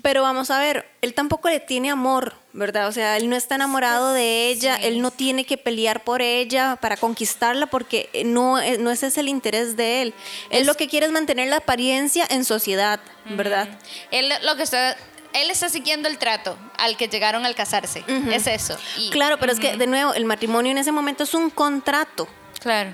Pero vamos a ver, él tampoco le tiene amor, ¿verdad? O sea, él no está enamorado de ella, él no tiene que pelear por ella para conquistarla porque no, eh, no ese es el interés de él. Él Es- lo que quiere es mantener la apariencia en sociedad, ¿verdad? Él lo que está, él está siguiendo el trato al que llegaron al casarse. Es eso. Y- Claro, pero es que, de nuevo, el matrimonio en ese momento es un contrato. Claro.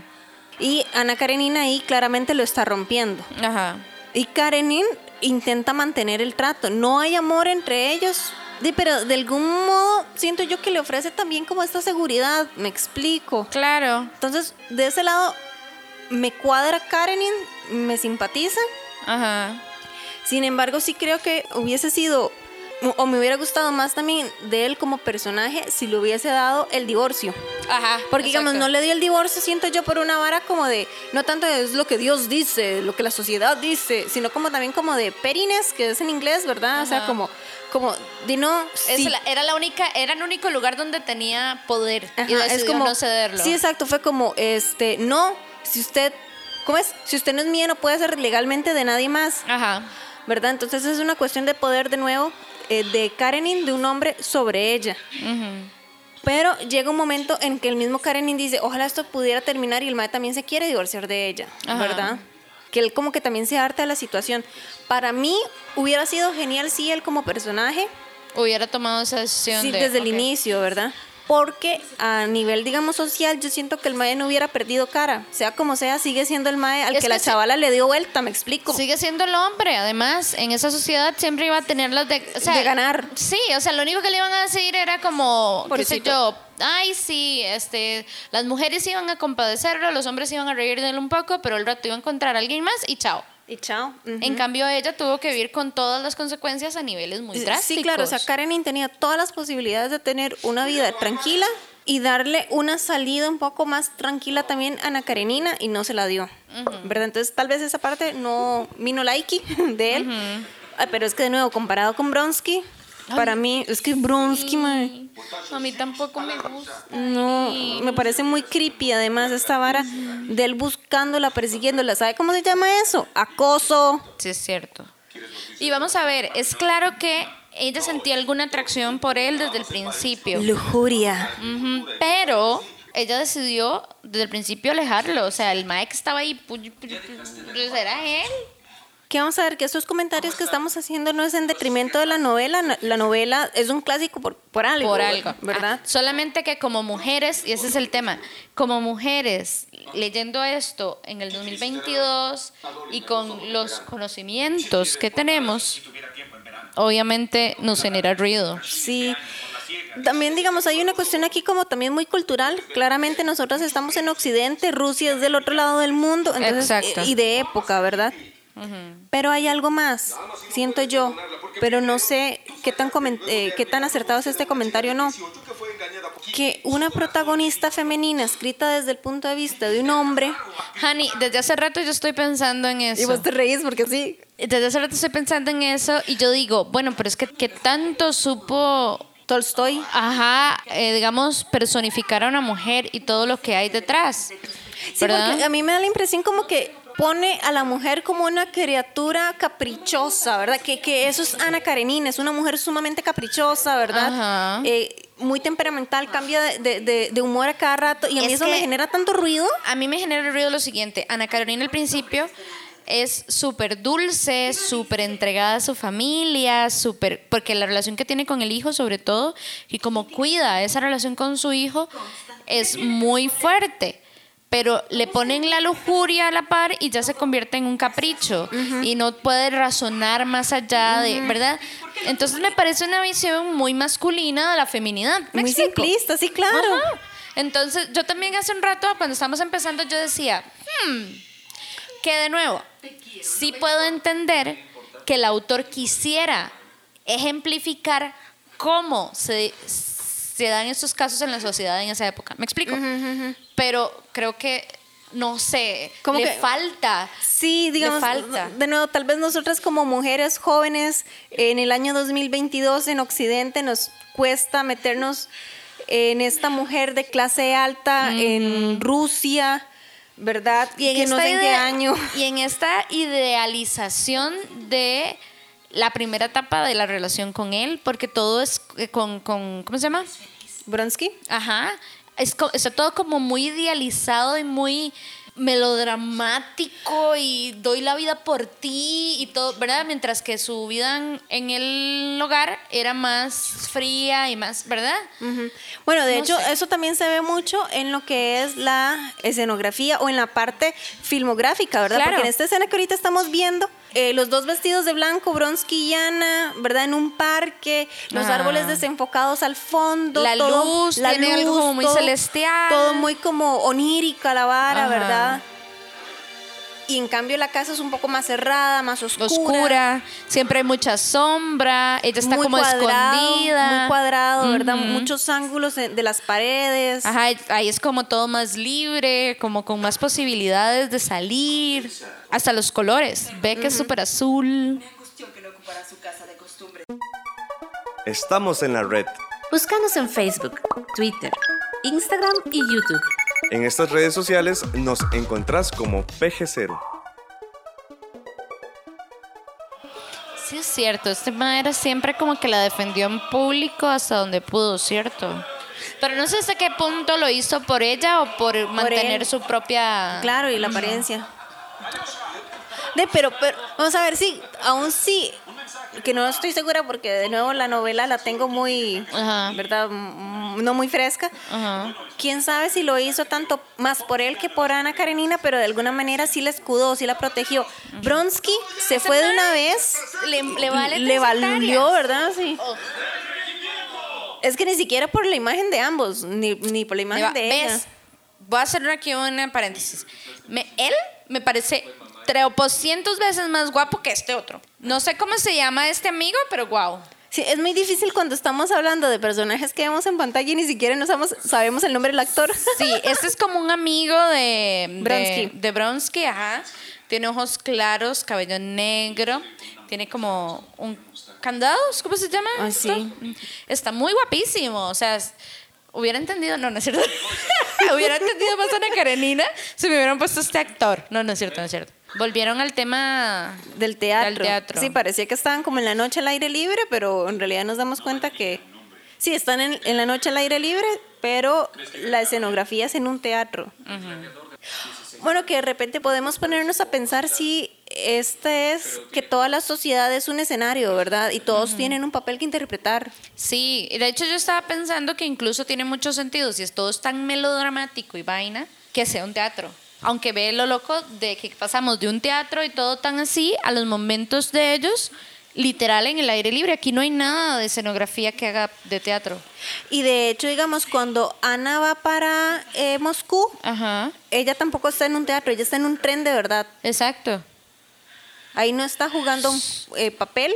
Y Ana Karenina ahí claramente lo está rompiendo. Ajá. Y Karenin intenta mantener el trato. No hay amor entre ellos. Di, pero de algún modo siento yo que le ofrece también como esta seguridad. Me explico. Claro. Entonces, de ese lado, me cuadra Karenin, me simpatiza. Ajá. Sin embargo, sí creo que hubiese sido, o- me hubiera gustado más también de él como personaje si le hubiese dado el divorcio. Ajá. Porque, digamos, exacto. no le dio el divorcio, siento yo, por una vara como de, no tanto es lo que Dios dice, lo que la sociedad dice, sino como también como de perines, que es en inglés, ¿verdad? O sea, Ajá. como, como, de no, Es sí. la- era la única, era el único lugar donde tenía poder y Ajá, decidió no cederlo. Sí, exacto, fue como, este, no, si usted, ¿cómo es? Si usted no es mía, no puede ser legalmente de nadie más, Ajá. ¿Verdad? Entonces es una cuestión de poder de nuevo, eh, de Karenin, de un hombre sobre ella. Pero llega un momento en que el mismo Karenin dice, ojalá esto pudiera terminar y el mae también se quiere divorciar de ella, Ajá. ¿verdad? Que él como que también se harta de la situación. Para mí hubiera sido genial si él como personaje, Hubiera tomado esa decisión sí, de- desde el inicio, ¿verdad? Porque a nivel, digamos, social, yo siento que el mae no hubiera perdido cara. Sea como sea, sigue siendo el mae al Es que, la que chavala le dio vuelta, me explico. Sigue siendo el hombre, además, en esa sociedad siempre iba a tener las de, o sea, De ganar. Sí, o sea, lo único que le iban a decir era como, qué sé Pobrecito. yo, ay, sí, este, las mujeres iban a compadecerlo, los hombres iban a reír de él un poco, pero el rato iba a encontrar a alguien más y chao. Y chao. Ujú. En cambio, ella tuvo que vivir con todas las consecuencias a niveles muy drásticos. Sí, claro, o sea, Karenin tenía todas las posibilidades de tener una vida tranquila y darle una salida un poco más tranquila también a Ana Karenina y no se la dio. ¿Verdad? Entonces, tal vez esa parte no vino likey de él. Ah, Pero es que de nuevo, comparado con Bronsky, para mí, es que Bronsky, mae, A mí tampoco me gusta. no, me parece muy creepy además esta vara de él buscándola, persiguiéndola. ¿Sabe cómo se llama eso? Acoso. Sí, es cierto. Y vamos a ver, es claro que ella sentía alguna atracción por él desde el principio. Lujuria. Pero ella decidió desde el principio alejarlo. O sea, el que estaba ahí, pu- pu- pu- era él. Que vamos a ver que estos comentarios que estamos haciendo no es en detrimento de la novela. no- La novela es un clásico por, por algo. Por algo. ¿Verdad? Ah, solamente que como mujeres, y ese es el tema, como mujeres leyendo esto en el 2022 y con los conocimientos que tenemos, obviamente nos genera ruido. Sí. También, digamos, hay una cuestión aquí como también muy cultural. Claramente nosotros estamos en Occidente, Rusia es del otro lado del mundo. Entonces, Exacto. Y de época, ¿verdad? Pero hay algo más, siento yo. Pero no sé qué tan, eh, qué tan acertado es este comentario o no. Que una protagonista femenina escrita desde el punto de vista de un hombre. Hani, desde hace rato yo estoy pensando en eso. Y vos te reís porque sí. Desde hace rato estoy pensando en eso y yo digo, bueno, pero es que, que tanto supo, Tolstoy. ajá, eh, digamos, personificar a una mujer y todo lo que hay detrás. Sí, ¿verdad? porque a mí me da la impresión como que pone a la mujer como una criatura caprichosa, ¿verdad? Que, que eso es Ana Karenina, es una mujer sumamente caprichosa, ¿verdad? Ajá. Eh, muy temperamental, cambia de, de- humor a cada rato y a mí Es eso me genera tanto ruido. A mí me genera ruido lo siguiente. Ana Carolina al principio es súper dulce, súper entregada a su familia, súper... Porque la relación que tiene con el hijo sobre todo y como cuida esa relación con su hijo es muy fuerte. Pero le ponen la lujuria a la par y ya se convierte en un capricho y no puede razonar más allá de, ¿verdad? Entonces me parece una visión muy masculina de la feminidad. ¿Me Muy explico? simplista, sí, claro. Ajá. Entonces, yo también hace un rato, cuando estábamos empezando, yo decía, hmm, que de nuevo, sí puedo entender que el autor quisiera ejemplificar cómo se, se dan estos casos en la sociedad en esa época. ¿Me explico? Pero creo que, no sé, Como le que- falta. Sí, digamos, falta. de nuevo, tal vez nosotras como mujeres jóvenes en el año 2022 en Occidente nos cuesta meternos en esta mujer de clase alta en Rusia, ¿verdad? Y en, que no sé en qué año. y en esta idealización de la primera etapa de la relación con él, porque todo es eh, con, con ¿cómo se llama? Bronsky. Ajá. Es está todo como muy idealizado y muy melodramático y doy la vida por ti y todo, ¿verdad? Mientras que su vida en, en el hogar era más fría y más, ¿verdad? Bueno, de No hecho, sé. eso también se ve mucho en lo que es la escenografía o en la parte filmográfica, ¿verdad? Claro. Porque en esta escena que ahorita estamos viendo, eh, los dos vestidos de blanco, Bronsky y Ana, ¿verdad? En un parque, los Ah. árboles desenfocados al fondo. La todo- luz, tiene algo como muy celestial. Todo muy como onírica la vara, Ajá. ¿verdad? Y en cambio la casa es un poco más cerrada, más oscura. Oscura, siempre hay mucha sombra, ella está muy como cuadrado, escondida. Muy cuadrado, ¿verdad? Ujú. Muchos ángulos de, de las paredes. Ajá, ahí es como todo más libre, como con más posibilidades de salir. Hasta los colores. Ve que es súper azul. Estamos en la red. Búscanos en Facebook, Twitter, Instagram y YouTube. En estas redes sociales nos encontrás como PG0. Sí, es cierto. Este man era siempre como que la defendió en público hasta donde pudo, ¿cierto? Pero no sé hasta qué punto lo hizo por ella o por mantener él. su propia. Claro, y la apariencia. De, pero, pero, vamos a ver si, aún sí, que no estoy segura porque de nuevo la novela la tengo muy, Ajá. ¿verdad? No muy fresca. Ajá. Quién sabe si lo hizo tanto más por él que por Ana Karenina, pero de alguna manera sí la escudó, sí la protegió. Bronsky se fue de una vez. le- le vale le valió. ¿verdad? Sí. Es que ni siquiera por la imagen de ambos, ni, ni por la imagen va. de ella. ¿Ves? Voy a hacer aquí una paréntesis. Me- él me parece treopocientos veces más guapo que este otro. No sé cómo se llama este amigo, pero wow. Sí, es muy difícil cuando estamos hablando de personajes que vemos en pantalla y ni siquiera nos sabemos, sabemos el nombre del actor. Sí, este es como un amigo de de- Bronsky. De, Bronsky, ajá. Tiene ojos claros, cabello negro. Tiene como un candados, ¿cómo se llama? Ah, sí. Está muy guapísimo. O sea, es- hubiera entendido, no, no es cierto. hubiera entendido más a Ana Karenina si me hubieran puesto este actor. No, no es cierto, no es cierto. Volvieron al tema Del teatro. Del teatro. Sí, parecía que estaban como en la noche al aire libre, pero en realidad nos damos cuenta que sí, están en, en la noche al aire libre, pero la escenografía es en un teatro. Bueno, que de repente podemos ponernos a pensar si este es que toda la sociedad es un escenario, ¿verdad? Y todos tienen un papel que interpretar. Sí, y de hecho yo estaba pensando que incluso tiene mucho sentido, si es todo es tan melodramático y vaina, que sea un teatro. Aunque ve lo loco de que pasamos de un teatro y todo tan así a los momentos de ellos, literal en el aire libre. Aquí no hay nada de escenografía que haga de teatro. Y de hecho, digamos, cuando Ana va para eh, Moscú, Ajá, ella tampoco está en un teatro, ella está en un tren de verdad. exacto. Ahí no está jugando un eh, papel.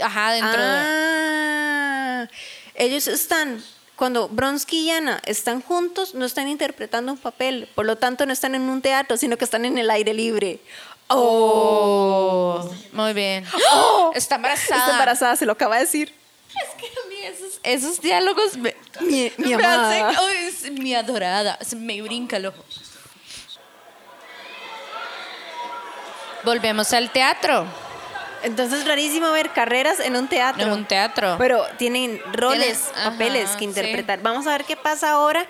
Ajá, dentro de... ah, ellos están, cuando Bronsky y Ana están juntos, no están interpretando un papel, por lo tanto no están en un teatro, sino que están en el aire libre. Oh, muy bien. Está embarazada. Está embarazada, se lo acaba de decir. Es que a mí esos, esos diálogos me, Mi, mi me amada. hacen- Ay, es mi adorada. Me brinca el ojo. Volvemos al teatro. Entonces es rarísimo ver carreras en un teatro. En un teatro. Pero tienen roles, ajá, papeles que sí. interpretar. Vamos a ver qué pasa ahora.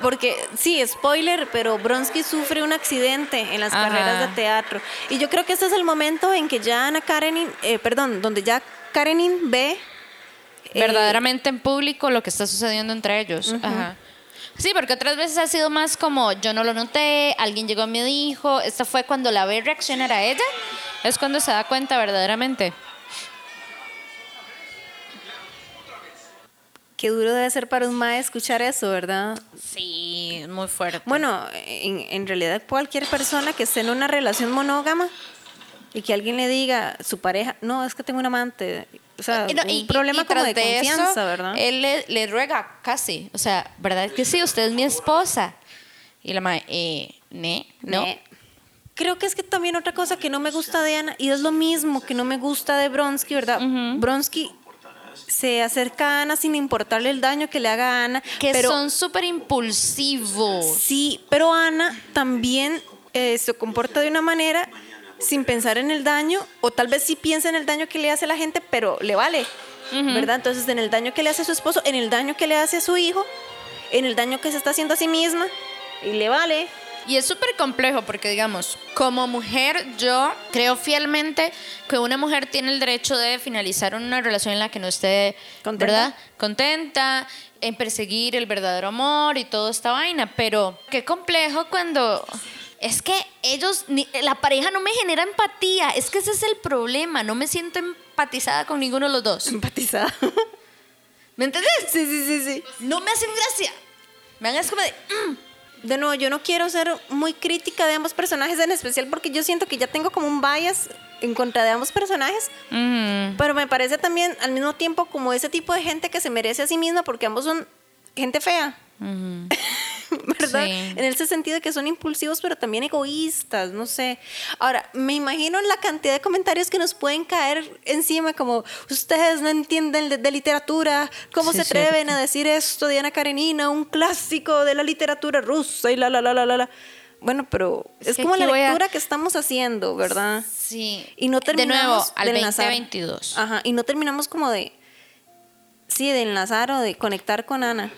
Porque, sí, spoiler, pero Bronsky sufre un accidente en las Ajá. carreras de teatro. Y yo creo que este es el momento en que ya Ana Karenin, eh, perdón, donde ya Karenin ve eh, Verdaderamente en público lo que está sucediendo entre ellos. Ajá. Sí, porque otras veces ha sido más como yo no lo noté, alguien llegó y me dijo. Esta fue cuando la ve reaccionar a ella. Es cuando se da cuenta verdaderamente. Qué duro debe ser para un mae escuchar eso, ¿verdad? Sí, muy fuerte. Bueno, en, en realidad cualquier persona que esté en una relación monógama y que alguien le diga su pareja, no, es que tengo un amante. O sea, Y no, un y- y- problema y como tras de confianza, eso, ¿verdad? Él le, le ruega casi, o sea, ¿verdad que sí? Usted es mi esposa. Y la madre, eh, ¿ne? ¿No? Ne. Creo que es que también otra cosa que no me gusta de Ana, y es lo mismo que no me gusta de Bronsky, ¿verdad? Bronsky se acerca a Ana sin importarle el daño que le haga a Ana. Que pero, son súper impulsivos. Sí, pero Ana también eh, se comporta de una manera sin pensar en el daño, o tal vez sí piensa en el daño que le hace a la gente, pero le vale, ¿verdad? Entonces, en el daño que le hace a su esposo, en el daño que le hace a su hijo, en el daño que se está haciendo a sí misma, y le vale. Y es súper complejo porque, digamos, como mujer, yo creo fielmente que una mujer tiene el derecho de finalizar una relación en la que no esté, ¿Contenta? ¿verdad? Contenta, en perseguir el verdadero amor y toda esta vaina. Pero qué complejo cuando... Es que ellos, ni- la pareja no me genera empatía. Es que ese es el problema. No me siento empatizada con ninguno de los dos. Empatizada. ¿Me entendés? sí, sí, sí, sí. No me hacen gracia. Me hagan es como de... "Mm". De nuevo, yo no quiero ser muy crítica de ambos personajes en especial porque yo siento que ya tengo como un bias en contra de ambos personajes. Pero me parece también al mismo tiempo como ese tipo de gente que se merece a sí misma porque ambos son gente fea. ¿Verdad? Sí. En ese sentido de que son impulsivos pero también egoístas, no sé. Ahora, me imagino la cantidad de comentarios que nos pueden caer encima como ustedes no entienden de, de literatura, ¿cómo Sí, se atreven cierto. a decir esto de Ana Karenina, un clásico de la literatura rusa y la la la la la la? Bueno, pero es, Es que como la a- lectura que estamos haciendo, ¿verdad? Sí. Y no De nuevo, terminamos al de enlazar. 2022. Ajá, y no terminamos como de sí, de enlazar o de conectar con Ana.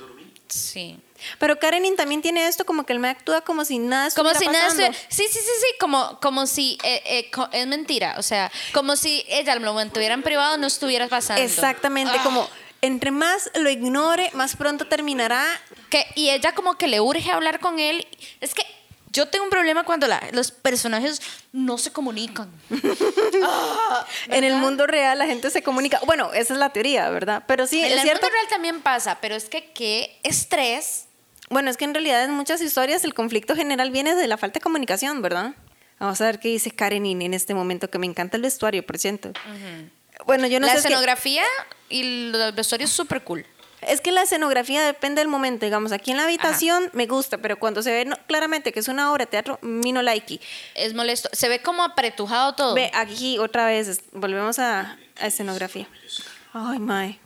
Sí. Pero Karenin también tiene esto como que él me actúa como si nada Como estuviera si nada pasando. estuviera- Sí, sí, sí, sí. Como, como si. eh, eh, co- es mentira. O sea, como si ella lo mantuviera en privado, no estuviera pasando. Exactamente, Ah. como entre más lo ignore, más pronto terminará. Que, y ella como que le urge hablar con él. Es que yo tengo un problema cuando la- los personajes no se comunican. En el mundo real la gente se comunica. Bueno, esa es la teoría, ¿verdad? Pero sí, en es el cierto. mundo real también pasa, pero es que qué estrés. Bueno, es que en realidad en muchas historias el conflicto general viene de la falta de comunicación, ¿verdad? Vamos a ver qué dice Karenin en este momento, que me encanta el vestuario, por cierto. Bueno, yo no la sé. que- escenografía y los vestuarios súper cool. Es que la escenografía depende del momento. Digamos, aquí en la habitación me gusta, pero cuando se ve no- claramente que es una obra de teatro, mi no like. Es molesto. Se ve como apretujado todo. Ve, aquí otra vez, volvemos a, a escenografía. Ay, Mae.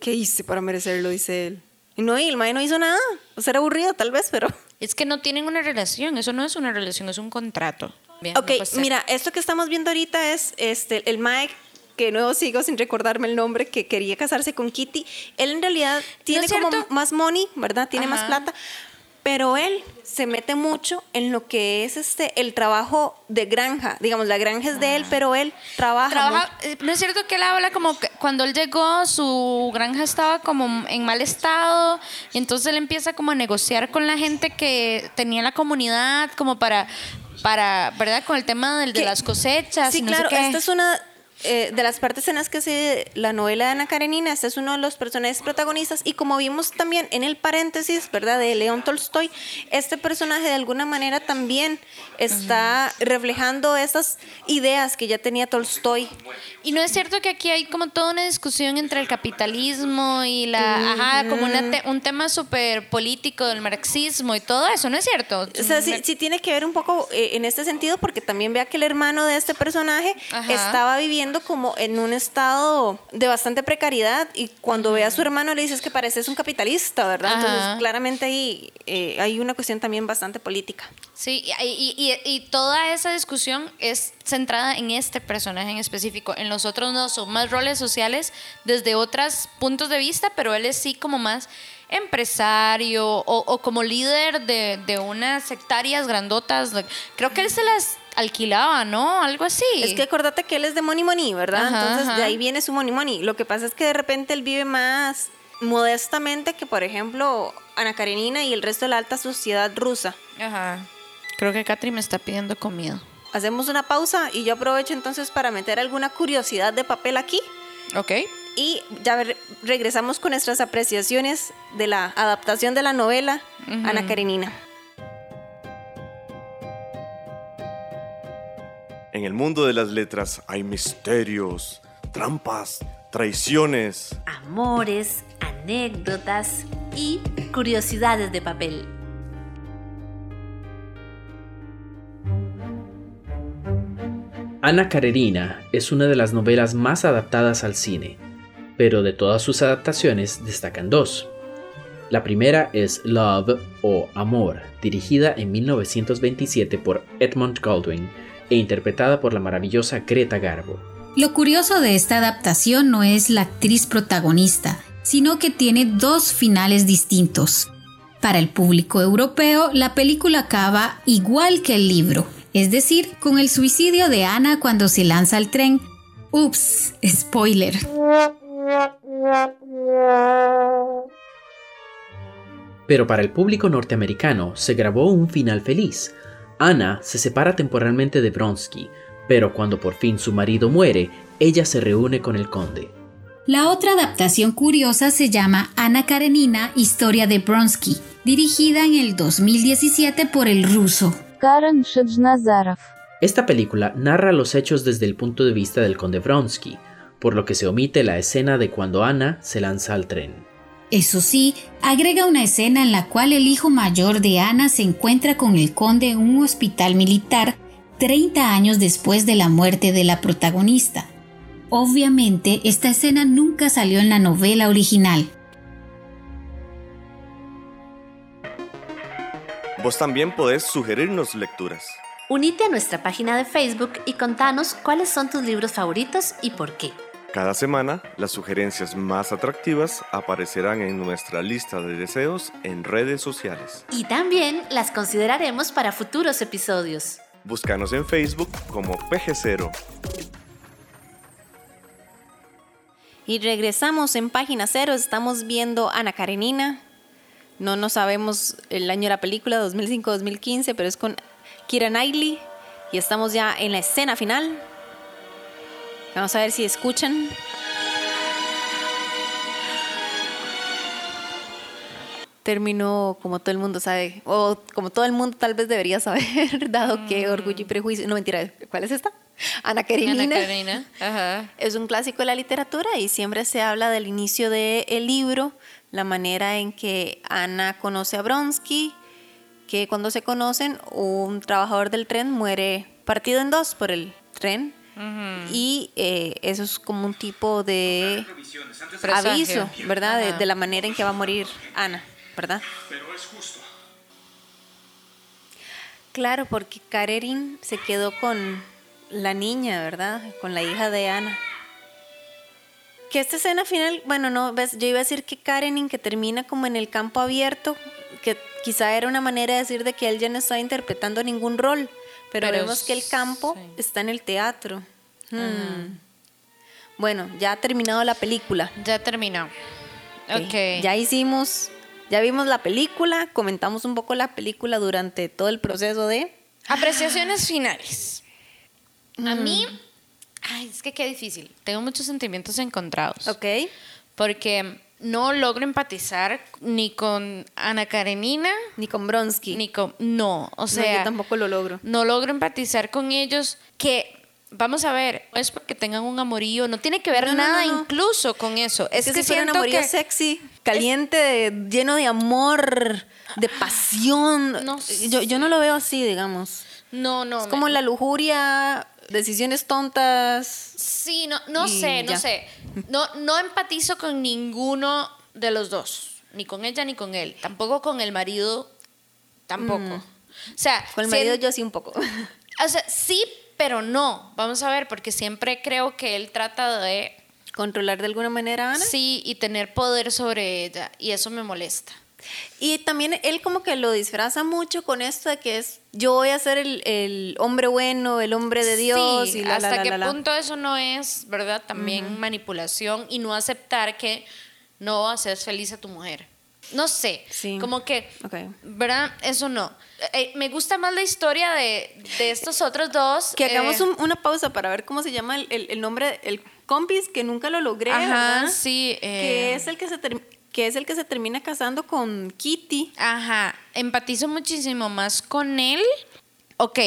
¿Qué hice para merecerlo? Dice él. Y no, y el Mae no hizo nada. O sea, era aburrido tal vez, pero... Es que no tienen una relación. Eso no es una relación, es un contrato. Bien, Ok, no mira, esto que estamos viendo ahorita es este, el Mae, que de nuevo sigo sin recordarme el nombre, que quería casarse con Kitty. Él en realidad tiene es como más money, ¿verdad? Tiene más plata. Pero él se mete mucho en lo que es este el trabajo de granja. Digamos, la granja es de él, pero él trabaja. Trabaja, eh, no es cierto que él habla como que cuando él llegó su granja estaba como en mal estado y entonces él empieza como a negociar con la gente que tenía la comunidad como para para verdad con el tema del- de las cosechas Sí, y no claro, sé qué. esta es una eh, de las partes en las que se la novela de Ana Karenina, este es uno de los personajes protagonistas y como vimos también en el paréntesis, ¿verdad? De León Tolstoy, este personaje de alguna manera también está reflejando esas ideas que ya tenía Tolstoy. Y no es cierto que aquí hay como toda una discusión entre el capitalismo y la ajá, como una te- un tema súper político del marxismo y todo eso, ¿no es cierto? O sea, sí, sí tiene que ver un poco eh, en este sentido porque también vea que el hermano de este personaje estaba viviendo como en un estado de bastante precariedad y cuando ve a su hermano le dices que pareces un capitalista, ¿verdad? Ajá. Entonces claramente ahí eh, hay una cuestión también bastante política. Sí, y, y- y- y toda esa discusión es centrada en este personaje en específico. En los otros no, son más roles sociales desde otros puntos de vista, pero él es sí como más empresario o, o como líder de, de unas sectarias grandotas. Creo que él se las alquilaba, ¿no? Algo así. Es que acordate que él es de Money Money, ¿verdad? Ajá, Entonces ajá. de ahí viene su Money Money. Lo que pasa es que de repente él vive más modestamente que, por ejemplo, Ana Karenina y el resto de la alta sociedad rusa. Ajá. Creo que Katri me está pidiendo comida. Hacemos una pausa y yo aprovecho entonces para meter alguna curiosidad de papel aquí Ok. y ya regresamos con nuestras apreciaciones de la adaptación de la novela Ana Karenina. En el mundo de las letras hay misterios, trampas, traiciones. amores, anécdotas y curiosidades de papel. Ana Karenina es una de las novelas más adaptadas al cine. pero de todas sus adaptaciones destacan dos. La primera es Love o Amor, dirigida en 1927 por Edmund Goldwyn e interpretada por la maravillosa Greta Garbo. Lo curioso de esta adaptación no es la actriz protagonista, sino que tiene dos finales distintos. Para el público europeo, la película acaba igual que el libro, es decir, con el suicidio de Ana cuando se lanza al tren. Ups, spoiler. Pero para el público norteamericano se grabó un final feliz. Ana se separa temporalmente de Bronsky, pero cuando por fin su marido muere, ella se reúne con el conde. La otra adaptación curiosa se llama Ana Karenina, Historia de Bronsky, dirigida en el 2017 por el ruso. Karen Shednazarov. Esta película narra los hechos desde el punto de vista del conde Bronsky, por lo que se omite la escena de cuando Ana se lanza al tren. Eso sí, agrega una escena en la cual el hijo mayor de Ana se encuentra con el conde en un hospital militar 30 años después de la muerte de la protagonista. Obviamente, esta escena nunca salió en la novela original. Vos también podés sugerirnos lecturas. Unite a nuestra página de Facebook y contanos cuáles son tus libros favoritos y por qué. Cada semana, las sugerencias más atractivas aparecerán en nuestra lista de deseos en redes sociales. Y también las consideraremos para futuros episodios. Búscanos en Facebook como PG0. Y regresamos en página cero, estamos viendo Ana Karenina. No no sabemos el año de la película, 2005-2015, pero es con Kira Knightley. Y estamos ya en la escena final. Vamos a ver si escuchan. Terminó como todo el mundo sabe, o como todo el mundo tal vez debería saber, dado que Orgullo y Prejuicio. No, mentira, ¿cuál es esta? Ana Karenina. Ana Karenina. Ajá. Es un clásico de la literatura y siempre se habla del inicio del libro, la manera en que Ana conoce a Bronsky, que cuando se conocen, un trabajador del tren muere partido en dos por el tren. Y eh, eso es como un tipo de aviso, ¿verdad? De, la manera en que va a morir Ana, ¿verdad? Pero es justo. Claro, porque Karenin se quedó con la niña, ¿verdad? Con la hija de Ana. Que esta escena final, bueno, no, ves, yo iba a decir que Karenin que termina como en el campo abierto, que quizá era una manera de decir de que él ya no está interpretando ningún rol, pero, Pero vemos que el campo sí. está en el teatro. Hmm. Bueno, ya ha terminado la película. Ya terminó. Ok. Ok. Ya hicimos, ya vimos la película, comentamos un poco la película durante todo el proceso de... Apreciaciones finales. A mí, ay, es que qué difícil. Tengo muchos sentimientos encontrados. Ok. Porque no logro empatizar ni con Ana Karenina, Ni con Bronsky. ni con... No, o No, sea... yo tampoco lo logro. no logro empatizar con ellos que vamos a ver no es porque tengan un amorío no tiene que ver No, nada no, incluso con eso es, Es que, que, si un amorío que sexy, caliente, lleno de amor, de pasión. No yo, yo no lo veo así, digamos. no no Es me- como la lujuria, decisiones tontas. sí no no sé no sé no no empatizo con ninguno de los dos ni con ella ni con él tampoco con el marido tampoco o sea Con el si marido yo sí un poco. o sea sí pero no vamos a ver porque siempre creo que él trata de Controlar de alguna manera a Ana. sí y tener poder sobre ella y eso me molesta Y también él como que lo disfraza mucho con esto de que es yo voy a ser el, el hombre bueno, el hombre de Dios Sí, y la, hasta la, la, qué punto eso no es, ¿verdad? También manipulación y no aceptar que no haces feliz a tu mujer. No sé, Sí. como que, Ok. ¿verdad? Eso no. Eh, me gusta más la historia de, de estos otros dos. Que hagamos eh, un- una pausa para ver cómo se llama el, el- el nombre, el compis, que nunca lo logré, Ajá, ¿verdad? sí. que eh, es el que se ter- que es el que se termina casando con Kitty. Ajá, empatizo muchísimo más con él. Ok,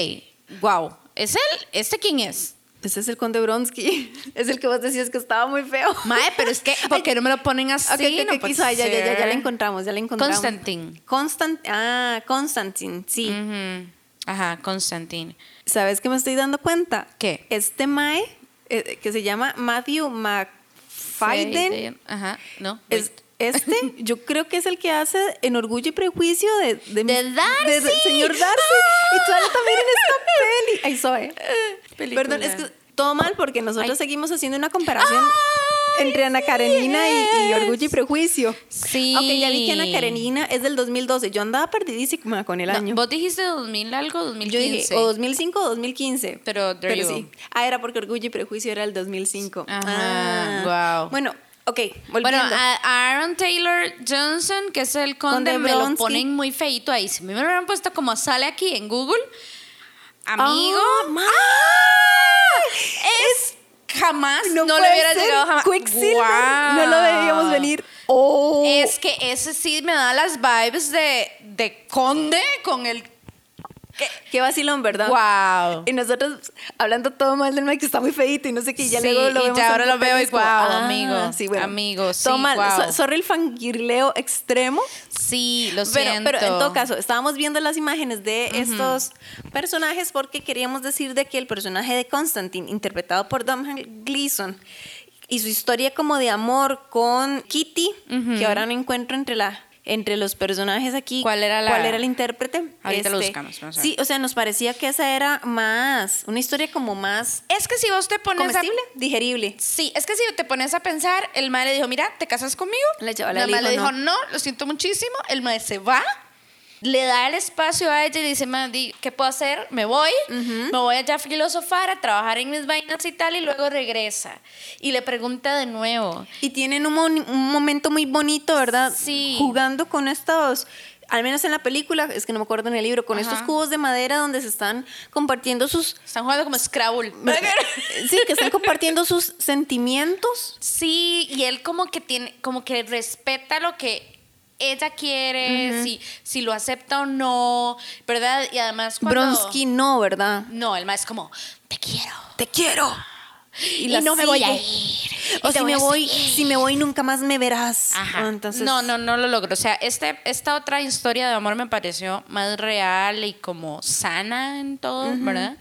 wow. ¿Es él? ¿Este quién es? Ese es el conde Bronsky. Es el que vos decías que estaba muy feo. Mae, pero es que, ¿por qué no me lo ponen así? Ok, ok, No ok, puede quizá, ya, ya, ya, ya la encontramos, ya la encontramos. Constantine. Constant, ah, Constantine, sí. Ajá, Constantine. ¿Sabes qué me estoy dando cuenta? ¿Qué? Este Mae, eh, que se llama Matthew Faiden. Ajá, no. Es, este, yo creo que es el que hace en Orgullo y Prejuicio de, de, De Darcy. de- de señor Darcy. Y sale también en esta peli. Ay, película. Perdón, es que todo mal porque nosotros seguimos haciendo una comparación entre Ana Karenina y, y Orgullo y Prejuicio. Sí. Ok, ya vi que Ana Karenina es del 2012. Yo andaba perdidísima con el No, año. Vos dijiste 2000 algo, Yo 2015. dije o 2005 o 2015. Pero there you sí. go. Ah, era porque Orgullo y Prejuicio era el 2005. Ajá, Ah. guau. Bueno, ok, volviendo. Bueno, a Aaron Taylor Johnson, que es el conde, Conde me lo ponen muy feito ahí. Si me lo hubieran puesto como sale aquí en Google, amigo, Ah, ma- es jamás, no, le puede hubiera ser. llegado jamás. Quicksilver, Guau. no lo veíamos venir. Oh. Es que ese sí me da las vibes de, de conde con el... Qué vacilón, ¿verdad? Wow. Y nosotros hablando todo mal del Mike, que está muy feito y no sé qué, y ya Sí, luego lo y vemos. ya en ahora lo veo y guau, ah, amigo, Sí, bueno. amigo, sí, Todo mal. guau. So- sorry el fangirleo extremo. Sí, lo Pero, siento. pero en todo caso, estábamos viendo las imágenes de estos personajes porque queríamos decir de que el personaje de Constantine, interpretado por Domhnall Gleeson, y su historia como de amor con Kitty, que ahora no encuentro entre la entre los personajes aquí ¿Cuál era la- cuál era el intérprete Este, Ahorita lo buscamos, vamos a ver. sí o sea nos parecía que esa era más una historia como más Es que si vos te pones a... digerible Sí, es que si te pones a pensar, el madre le dijo, mira, ¿te casas conmigo? La La le madre le dijo, dijo, no. lo siento muchísimo. El madre se va, le da el espacio a ella y dice, "Ma, di, ¿qué puedo hacer? Me voy, me voy allá a filosofar, a trabajar en mis vainas y tal, y luego regresa. Y le pregunta de nuevo. Y tienen un, momento muy bonito, ¿verdad? Sí. Jugando con estos, al menos en la película, es que no me acuerdo en el libro, con Ajá. estos cubos de madera donde se están compartiendo sus... Están jugando como Scrabble. Sí, que están compartiendo sus sentimientos. Sí, y él como que tiene, como que respeta lo que ella quiere, si, si lo acepta o no, ¿verdad? Y además cuando... Bronsky no, ¿verdad? No, el más es como, te quiero. Te quiero. Y, no me voy a ir. O si me voy, seguir. si me voy nunca más me verás. Ajá. Entonces, no, no, no lo logro. O sea, este, esta otra historia de amor me pareció más real y como sana en todo, ¿verdad?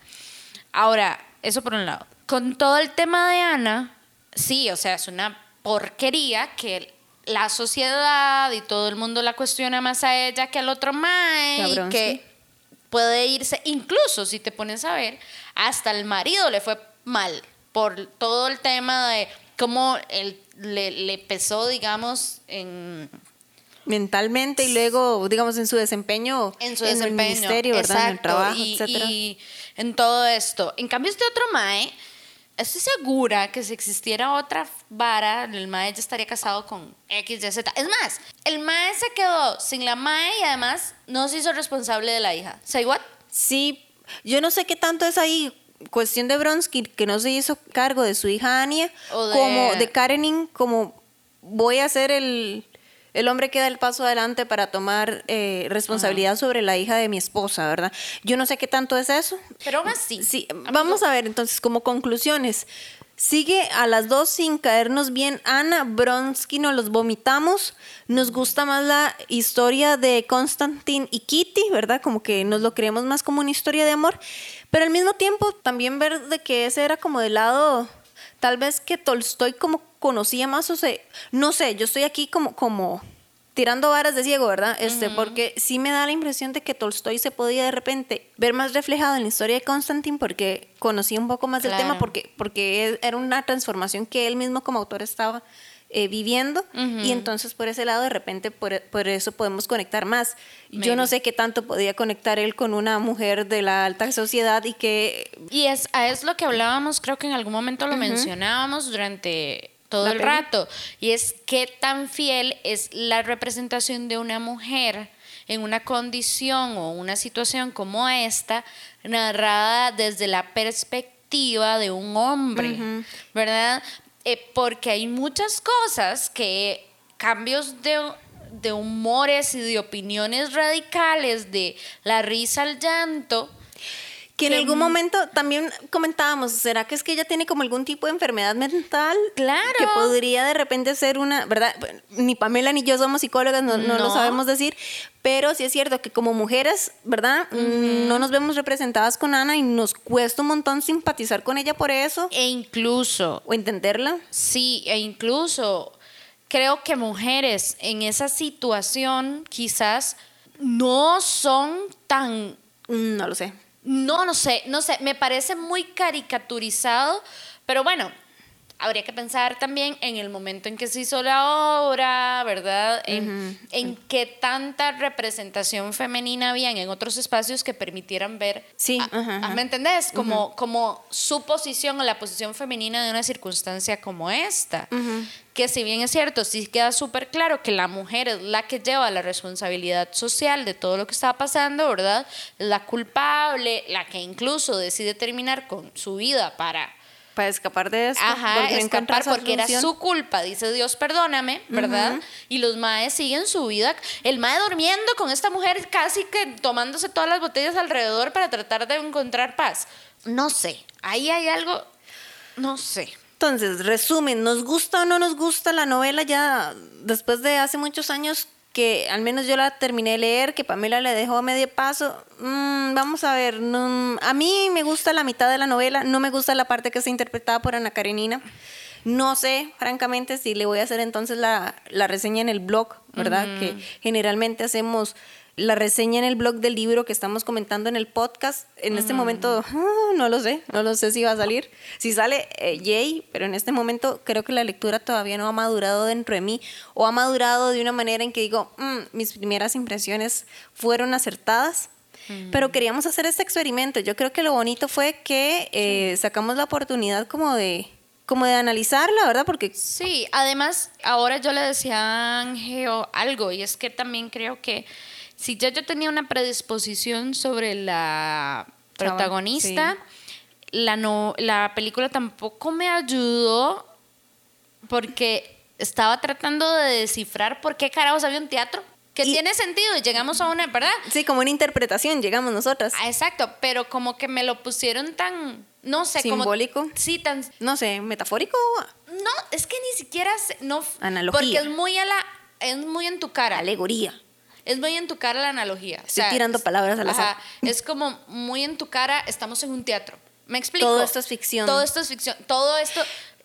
Ahora, eso por un lado. Con todo el tema de Ana, sí, o sea, es una porquería que la sociedad y todo el mundo la cuestiona más a ella que al otro mae y que sí. puede irse, incluso si te pones a ver, hasta el marido le fue mal por todo el tema de cómo él le, le pesó, digamos, en, mentalmente y luego, digamos, en su desempeño en su el desempeño. ministerio, ¿verdad? en el Exacto, trabajo, y, etcétera. y en todo esto. En cambio, este otro mae, estoy segura que si existiera otra vara, el mae ya estaría casado con X, Y, Z. Es más, el mae se quedó sin la mae y además no se hizo responsable de la hija. ¿Say what? Sí, yo no sé qué tanto es ahí cuestión de Bronsky que no se hizo cargo de su hija Anya O de- como de Karenin como voy a ser el el hombre que da el paso adelante para tomar eh, responsabilidad sobre la hija de mi esposa, ¿verdad? Yo no sé qué tanto es eso. Pero aún así. Sí, vamos a ver entonces como conclusiones. Sigue a las dos sin caernos bien. Ana Bronsky nos los vomitamos. Nos gusta más la historia de Constantine y Kitty, ¿verdad? Como que nos lo creemos más como una historia de amor. Pero al mismo tiempo también ver de que ese era como del lado, tal vez que Tolstoy como conocía más, o sea, no sé, yo estoy aquí como, como tirando varas de ciego, ¿verdad? Este, Porque sí me da la impresión de que Tolstoy se podía de repente ver más reflejado en la historia de Constantine porque conocía un poco más del tema, porque, porque era una transformación que él mismo como autor estaba eh, viviendo y entonces por ese lado de repente por, por eso podemos conectar más. Yo no Maybe. sé qué tanto podía conectar él con una mujer de la alta sociedad y que Y es, a es lo que hablábamos, creo que en algún momento lo mencionábamos durante todo La el rato, y es qué tan fiel es la representación de una mujer en una condición o una situación como esta, narrada desde la perspectiva de un hombre, ¿verdad? Eh, porque hay muchas cosas que, cambios de, de humores y de opiniones radicales, de la risa al llanto, Que en algún momento también comentábamos, ¿será que es que ella tiene como algún tipo de enfermedad mental? Claro. Que podría de repente ser una, ¿verdad? Ni Pamela ni yo somos psicólogas, no, no lo sabemos decir, pero sí es cierto que como mujeres, ¿verdad? No nos vemos representadas con Ana y nos cuesta un montón simpatizar con ella por eso E incluso, o entenderla. sí, e incluso creo que mujeres en esa situación quizás no son tan No lo sé. No, no sé, no sé, me parece muy caricaturizado, pero bueno, habría que pensar también en el momento en que se hizo la obra, ¿verdad? En, en qué tanta representación femenina había en otros espacios que permitieran ver, Sí, a- ajá, a- ajá. ¿me entendés? Como, como su posición o la posición femenina de una circunstancia como esta. Que si bien es cierto, sí queda súper claro que la mujer es la que lleva la responsabilidad social de todo lo que está pasando, ¿verdad? La culpable, la que incluso decide terminar con su vida para Para escapar de esto. Ajá, escapar porque era su culpa, dice Dios, perdóname, ¿verdad? Y los maes siguen su vida. El mae durmiendo con esta mujer casi que tomándose todas las botellas alrededor para tratar de encontrar paz. No sé, ahí hay algo, no sé. Entonces, resumen, ¿nos gusta o no nos gusta la novela ya después de hace muchos años que al menos yo la terminé de leer, que Pamela le dejó a medio paso? Mm, vamos a ver, no- a mí me gusta la mitad de la novela, no me gusta la parte que está interpretada por Ana Karenina. No sé, francamente, si le voy a hacer entonces la, la reseña en el blog, ¿verdad? Que generalmente hacemos la reseña en el blog del libro que estamos comentando en el podcast. En este momento, ah, no lo sé, no lo sé si va a salir. Si sale, eh, yay, pero en este momento creo que la lectura todavía no ha madurado dentro de mí o ha madurado de una manera en que digo, "Mm, mis primeras impresiones fueron acertadas. Pero queríamos hacer este experimento. Yo creo que lo bonito fue que eh, sacamos la oportunidad como de, como de analizarla, ¿verdad? Porque Sí, además, ahora yo le decía a Ángel algo, y es que también creo que si ya yo tenía una predisposición sobre la protagonista, la, no, la película tampoco me ayudó porque estaba tratando de descifrar por qué carajos había un teatro. Que Y- tiene sentido y llegamos a una, ¿verdad? sí, como una interpretación llegamos nosotras. Ah, Exacto, pero como que me lo pusieron tan, no sé, Simbólico. como... Sí, tan... No sé, metafórico. No, es que ni siquiera... se- no, Analogía. Porque es muy a la... Es muy en tu cara. Alegoría. Es muy en tu cara la analogía. Estoy tirando es- palabras al azar. ajá, es como muy en tu cara, estamos en un teatro. ¿Me explico? Todo esto es ficción. Todo esto es ficción. Todo esto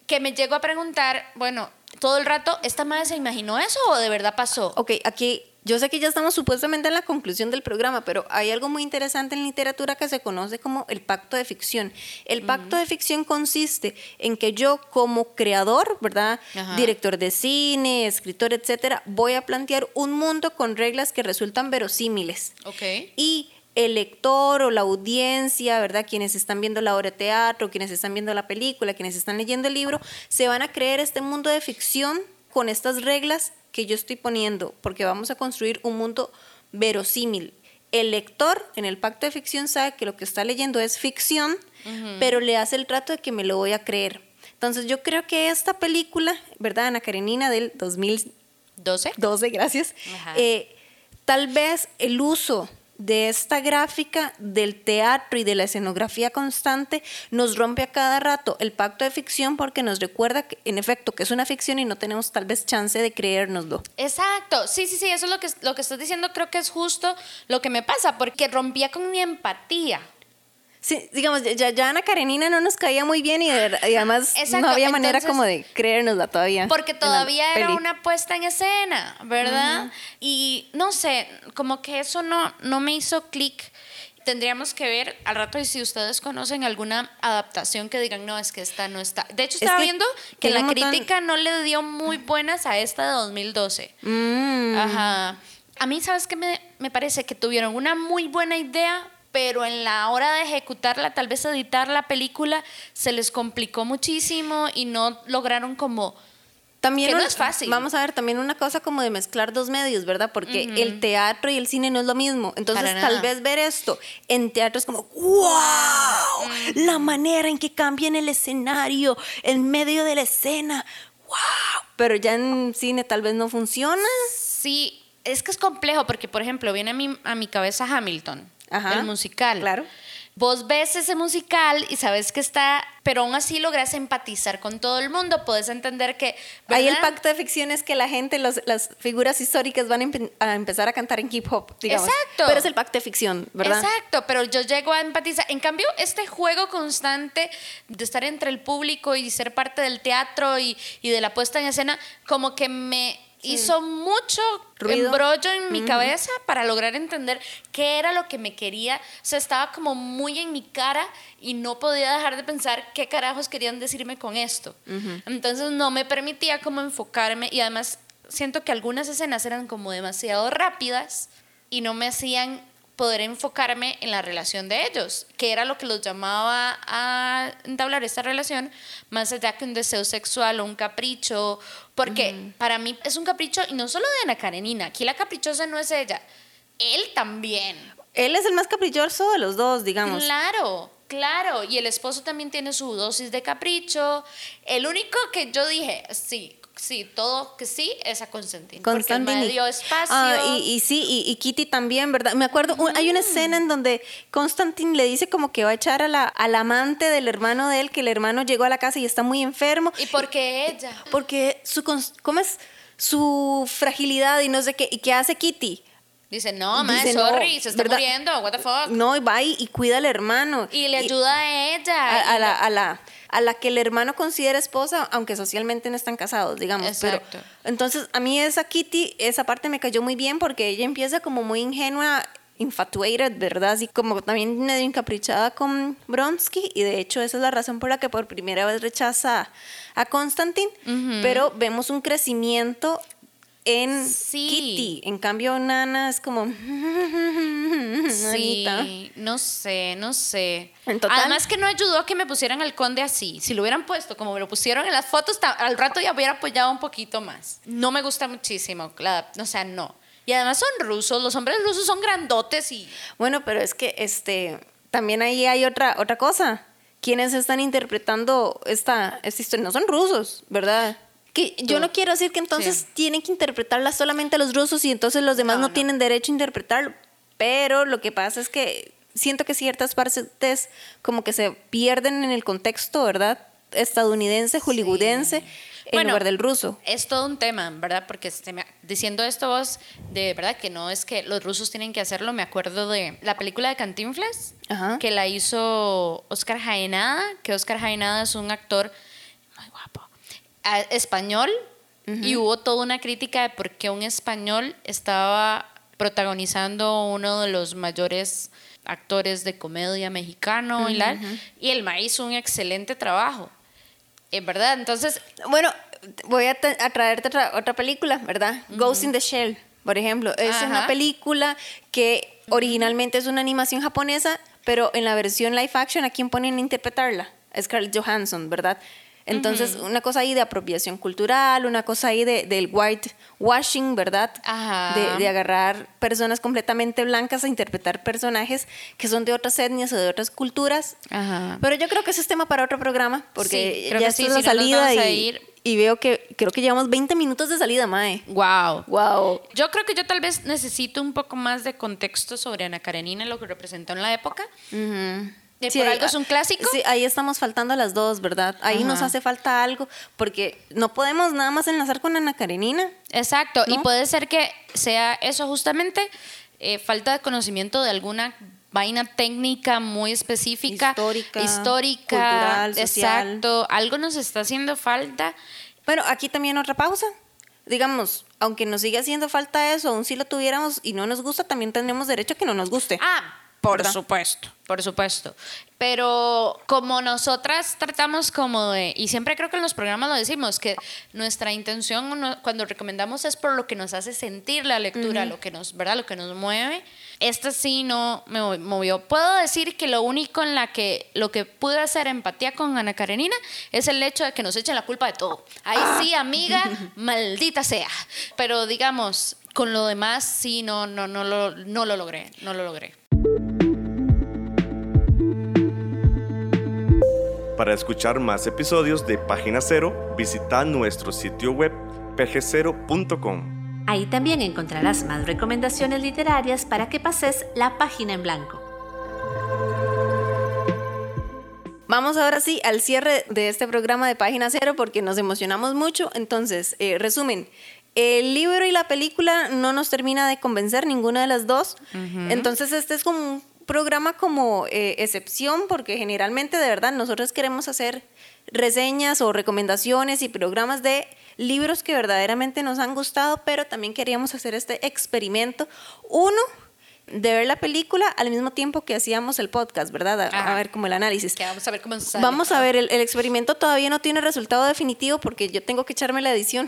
que me llego a preguntar, bueno, todo el rato, ¿esta madre se imaginó eso o de verdad pasó? Ok, aquí yo sé que ya estamos supuestamente en la conclusión del programa, pero hay algo muy interesante en literatura que se conoce como el pacto de ficción. El pacto de ficción consiste en que yo como creador, ¿verdad? Ajá. Director de cine, escritor, etcétera, voy a plantear un mundo con reglas que resultan verosímiles. Y el lector o la audiencia, ¿verdad? Quienes están viendo la obra de teatro, quienes están viendo la película, quienes están leyendo el libro, se van a creer este mundo de ficción con estas reglas que yo estoy poniendo, porque vamos a construir un mundo verosímil. El lector en el pacto de ficción sabe que lo que está leyendo es ficción, pero le hace el trato de que me lo voy a creer. Entonces yo creo que esta película, ¿verdad? Ana Karenina del 2012, 12. gracias. Eh, tal vez el uso de esta gráfica del teatro y de la escenografía constante nos rompe a cada rato el pacto de ficción porque nos recuerda que en efecto que es una ficción y no tenemos tal vez chance de creérnoslo. Exacto, sí, sí, sí, eso es lo que, lo que estás diciendo, creo que es justo lo que me pasa, porque rompía con mi empatía. Sí, digamos, ya, ya Ana Karenina no nos caía muy bien y, de- y además Exacto, no había manera entonces- como de creérnosla todavía. Porque todavía era peli. una puesta en escena, ¿verdad? Y no sé, como que eso no, no me hizo clic. Tendríamos que ver al rato y si ustedes conocen alguna adaptación que digan, no, es que esta no está. De hecho, Es estaba que viendo que la montón- crítica no le dio muy buenas a esta de 2012. Mm. Ajá. A mí, ¿sabes qué me, me parece? Que tuvieron una muy buena idea, pero en la hora de ejecutarla, tal vez editar la película, se les complicó muchísimo y no lograron como... También Que no un- es fácil. Vamos a ver, también una cosa como de mezclar dos medios, ¿verdad? Porque el teatro y el cine no es lo mismo. Entonces, tal vez ver esto en teatro es como, ¡wow! La manera en que cambian el escenario en medio de la escena, ¡wow! Pero ya en cine tal vez no funciona. Sí, es que es complejo porque, por ejemplo, viene a mi, a mi cabeza Hamilton, Ajá, el musical. claro. vos ves ese musical y sabes que está, pero aún así logras empatizar con todo el mundo, puedes entender que... Ahí el ¿verdad? pacto de ficción es que la gente, los- las figuras históricas van a empezar a cantar en hip hop, digamos. Exacto. Pero es el pacto de ficción, ¿verdad? Exacto, pero yo llego a empatizar. En cambio, este juego constante de estar entre el público y ser parte del teatro y, y de la puesta en escena, como que me hizo mucho Ruido. embrollo en mi cabeza para lograr entender qué era lo que me quería. O sea, estaba como muy en mi cara y no podía dejar de pensar qué carajos querían decirme con esto. Entonces no me permitía como enfocarme y además siento que algunas escenas eran como demasiado rápidas y no me hacían poder enfocarme en la relación de ellos, que era lo que los llamaba a entablar esta relación, más allá que un deseo sexual o un capricho, porque para mí es un capricho y no solo de Ana Karenina, aquí la caprichosa no es ella, él también. Él es el más caprichoso de los dos, digamos. Claro, claro, y el esposo también tiene su dosis de capricho. El único que yo dije, sí, sí, todo que sí, es a Constantine. Porque me Constantine. dio espacio. Ah, y, y sí, y, y Kitty también, ¿verdad? Me acuerdo, un- hay una escena en donde Constantine le dice como que va a echar a la, al amante del hermano de él, que el hermano llegó a la casa y está muy enfermo. ¿Y por qué ella? Porque su, ¿cómo es? Su fragilidad y no sé qué. ¿Y qué hace Kitty? Dice, no, man, Dice, no, sorry, se está ¿verdad? muriendo, what the fuck. No, y va y, y cuida al hermano. Y le ayuda a ella. a, a y la, a, la, a la que el hermano considera esposa, aunque socialmente no están casados, digamos. pero- Exacto. entonces, a mí esa Kitty, esa parte me cayó muy bien porque ella empieza como muy ingenua, infatuated, ¿verdad? Así como también medio encaprichada con Bronsky. Y de hecho, esa es la razón por la que por primera vez rechaza a Constantine. Pero vemos un crecimiento en Sí. Kitty. En cambio, Nana es como... Anita. Sí, no sé, no sé. En total- Además que no ayudó a que me pusieran al conde así. Si lo hubieran puesto como me lo pusieron en las fotos, al rato ya hubiera apoyado un poquito más. No me gusta muchísimo, la- o sea, no. Y además son rusos, los hombres rusos son grandotes y... Bueno, pero es que este también ahí hay otra otra cosa. ¿Quiénes están interpretando esta, esta historia? No son rusos, ¿verdad? Que yo no quiero decir que entonces Sí. tienen que interpretarla solamente los rusos y entonces los demás No, no, no. tienen derecho a interpretarlo. Pero lo que pasa es que siento que ciertas partes como que se pierden en el contexto, ¿verdad? Estadounidense, hollywoodense, en Bueno, lugar del ruso. Es todo un tema, ¿verdad? Porque diciendo esto vos, de verdad que no es que los rusos tienen que hacerlo, me acuerdo de la película de Cantinflas, Ajá. que la hizo Oscar Jaenada, que Oscar Jaenada es un actor a- español, y hubo toda una crítica de por qué un español estaba protagonizando uno de los mayores actores de comedia mexicano y, la- y el maíz hizo un excelente trabajo. Es verdad, entonces Bueno, voy a, a traerte otra, otra película, ¿verdad? Ghost in the Shell, por ejemplo. Es Ajá. una película que originalmente es una animación japonesa, pero en la versión live action, ¿a quién ponen a interpretarla? Scarlett Johansson, ¿verdad? Entonces, una cosa ahí de apropiación cultural, una cosa ahí de, del white washing, ¿verdad? Ajá. De, de agarrar personas completamente blancas a interpretar personajes que son de otras etnias o de otras culturas. Ajá. Pero yo creo que eso es tema para otro programa, porque Sí, creo ya que sí, es la si salida y, ir. y veo que creo que llevamos 20 minutos de salida, Mae. Wow. Wow. Yo creo que yo tal vez necesito un poco más de contexto sobre Ana Karenina, lo que representó en la época. De por algo es un clásico. Sí, ahí estamos faltando las dos, ¿verdad? Ahí nos hace falta algo, porque no podemos nada más enlazar con Ana Karenina. Exacto, y puede ser que sea eso justamente, eh, falta de conocimiento de alguna vaina técnica muy específica, Histórica, histórica, cultural, social. exacto, algo nos está haciendo falta. Bueno, aquí también otra pausa. Digamos, aunque nos siga haciendo falta eso, aún si lo tuviéramos y no nos gusta, también tenemos derecho a que no nos guste. Ah, por ¿Verdad? supuesto, por supuesto. Pero como nosotras tratamos como de, y siempre creo que en los programas lo decimos, que nuestra intención cuando recomendamos es por lo que nos hace sentir la lectura, lo que nos, ¿verdad? Lo que nos mueve. Esta sí no me mo- movió. Puedo decir que lo único en la que, lo que pude hacer empatía con Ana Karenina es el hecho de que nos echen la culpa de todo. Ahí sí, amiga, maldita sea. Pero digamos, con lo demás sí no, no, no, lo, no lo logré, no lo logré. Para escuchar más episodios de Página Cero, visita nuestro sitio web pgcero.com. Ahí también encontrarás más recomendaciones literarias para que pases la página en blanco. vamos ahora sí al cierre de este programa de Página Cero porque nos emocionamos mucho. Entonces, eh, resumen, el libro y la película no nos termina de convencer ninguna de las dos. Entonces, este es como un programa como eh, excepción porque generalmente, de verdad, nosotros queremos hacer reseñas o recomendaciones y programas de libros que verdaderamente nos han gustado, pero también queríamos hacer este experimento. Uno, de ver la película al mismo tiempo que hacíamos el podcast, ¿verdad? A, Ajá. ver como el análisis. Que vamos a ver cómo sale. Vamos a ver, el, el experimento todavía no tiene resultado definitivo porque yo tengo que echarme la edición.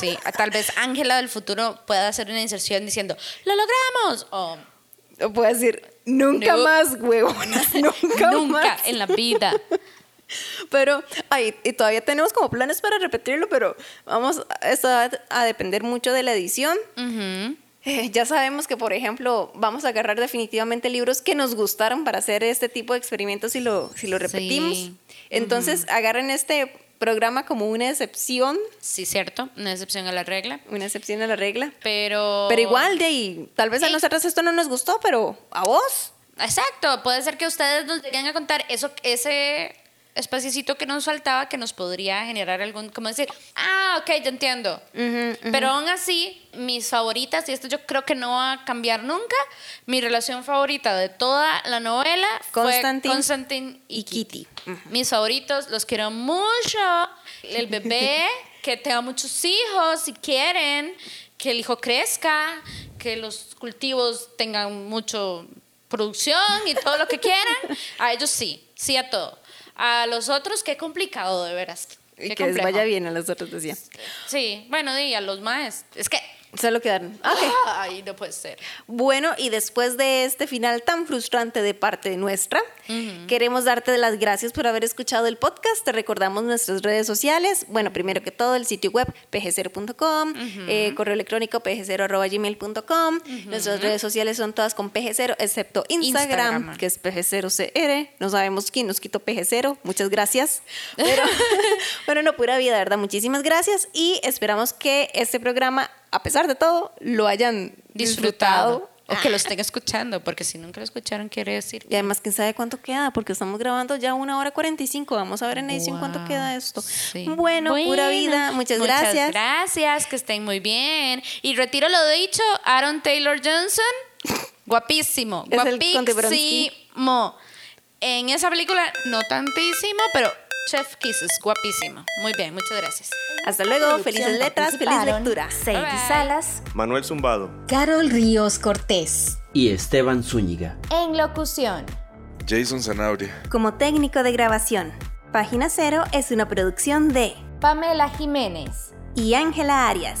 Sí, tal vez Ángela del futuro pueda hacer una inserción diciendo, ¡lo logramos! O O puedo decir, nunca más, huevonas, nunca, nunca más. en la vida. Pero, ay, y todavía tenemos como planes para repetirlo, pero vamos, esto va a depender mucho de la edición. Eh, ya sabemos que, por ejemplo, vamos a agarrar definitivamente libros que nos gustaron para hacer este tipo de experimentos si lo, si lo repetimos. Sí. Entonces, agarren este programa como una excepción, Sí, cierto, una excepción a la regla. una excepción a la regla. Pero. Pero igual, de ahí, tal vez a nosotros esto no nos gustó, pero a vos. Exacto, puede ser que ustedes nos lleguen a contar eso, ese espacito que nos faltaba que nos podría generar algún, como decir, ah, ok, ya entiendo. Pero aún así, mis favoritas, y esto yo creo que no va a cambiar nunca, mi relación favorita de toda la novela Constantine fue Constantine y y Kitty. Kitty. Mis favoritos, los quiero mucho. El bebé, que tenga muchos hijos si quieren, que el hijo crezca, que los cultivos tengan mucho producción y todo lo que quieran. A ellos sí, sí a todo. A los otros, qué complicado, de veras. Y Qué que les vaya bien a los otros, decía. Sí, bueno, y a los más. Es que. Solo quedaron. Ok. Ay, no puede ser. Bueno, y después de este final tan frustrante de parte nuestra, queremos darte las gracias por haber escuchado el podcast. Te recordamos nuestras redes sociales. Bueno, primero que todo, el sitio web pg0.com, eh, correo electrónico pg0.gmail.com. Nuestras redes sociales son todas con pg0, excepto Instagram, Instagram. que es pg0cr. No sabemos quién nos quitó pg0. Muchas gracias. Pero, bueno, no, pura vida, ¿verdad? Muchísimas gracias y esperamos que este programa, a pesar de todo, lo hayan disfrutado. Disfrutado. O que lo estén escuchando, porque si nunca lo escucharon, quiere decir. Y además, quién sabe cuánto queda, porque estamos grabando ya una hora 45. Vamos a ver en edición cuánto Wow, queda esto. sí. Bueno, pura vida. Muchas, gracias. Muchas gracias, que estén muy bien. Y retiro lo dicho, Aaron Taylor Johnson, guapísimo, guapísimo. En esa película, no tantísimo, pero Chef Kisses, guapísimo. Muy bien, muchas gracias. Hasta luego. Felices letras, feliz lectura. Sadie. Salas, Manuel Zumbado, Carol Ríos Cortés. Y Esteban Zúñiga. En locución. Jason Zanabria. Como técnico de grabación, Página Cero es una producción de Pamela Jiménez. y Ángela Arias.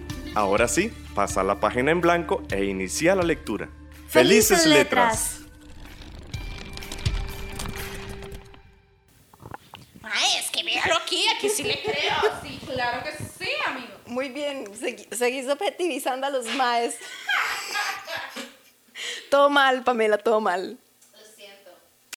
Ahora sí, pasa la página en blanco e inicia la lectura. ¡Felices letras! Ay, es que véalo aquí, aquí sí le creo. Sí, claro que sí, amigo. Muy bien, segui- seguís objetivizando a los maes. todo mal, Pamela, todo mal.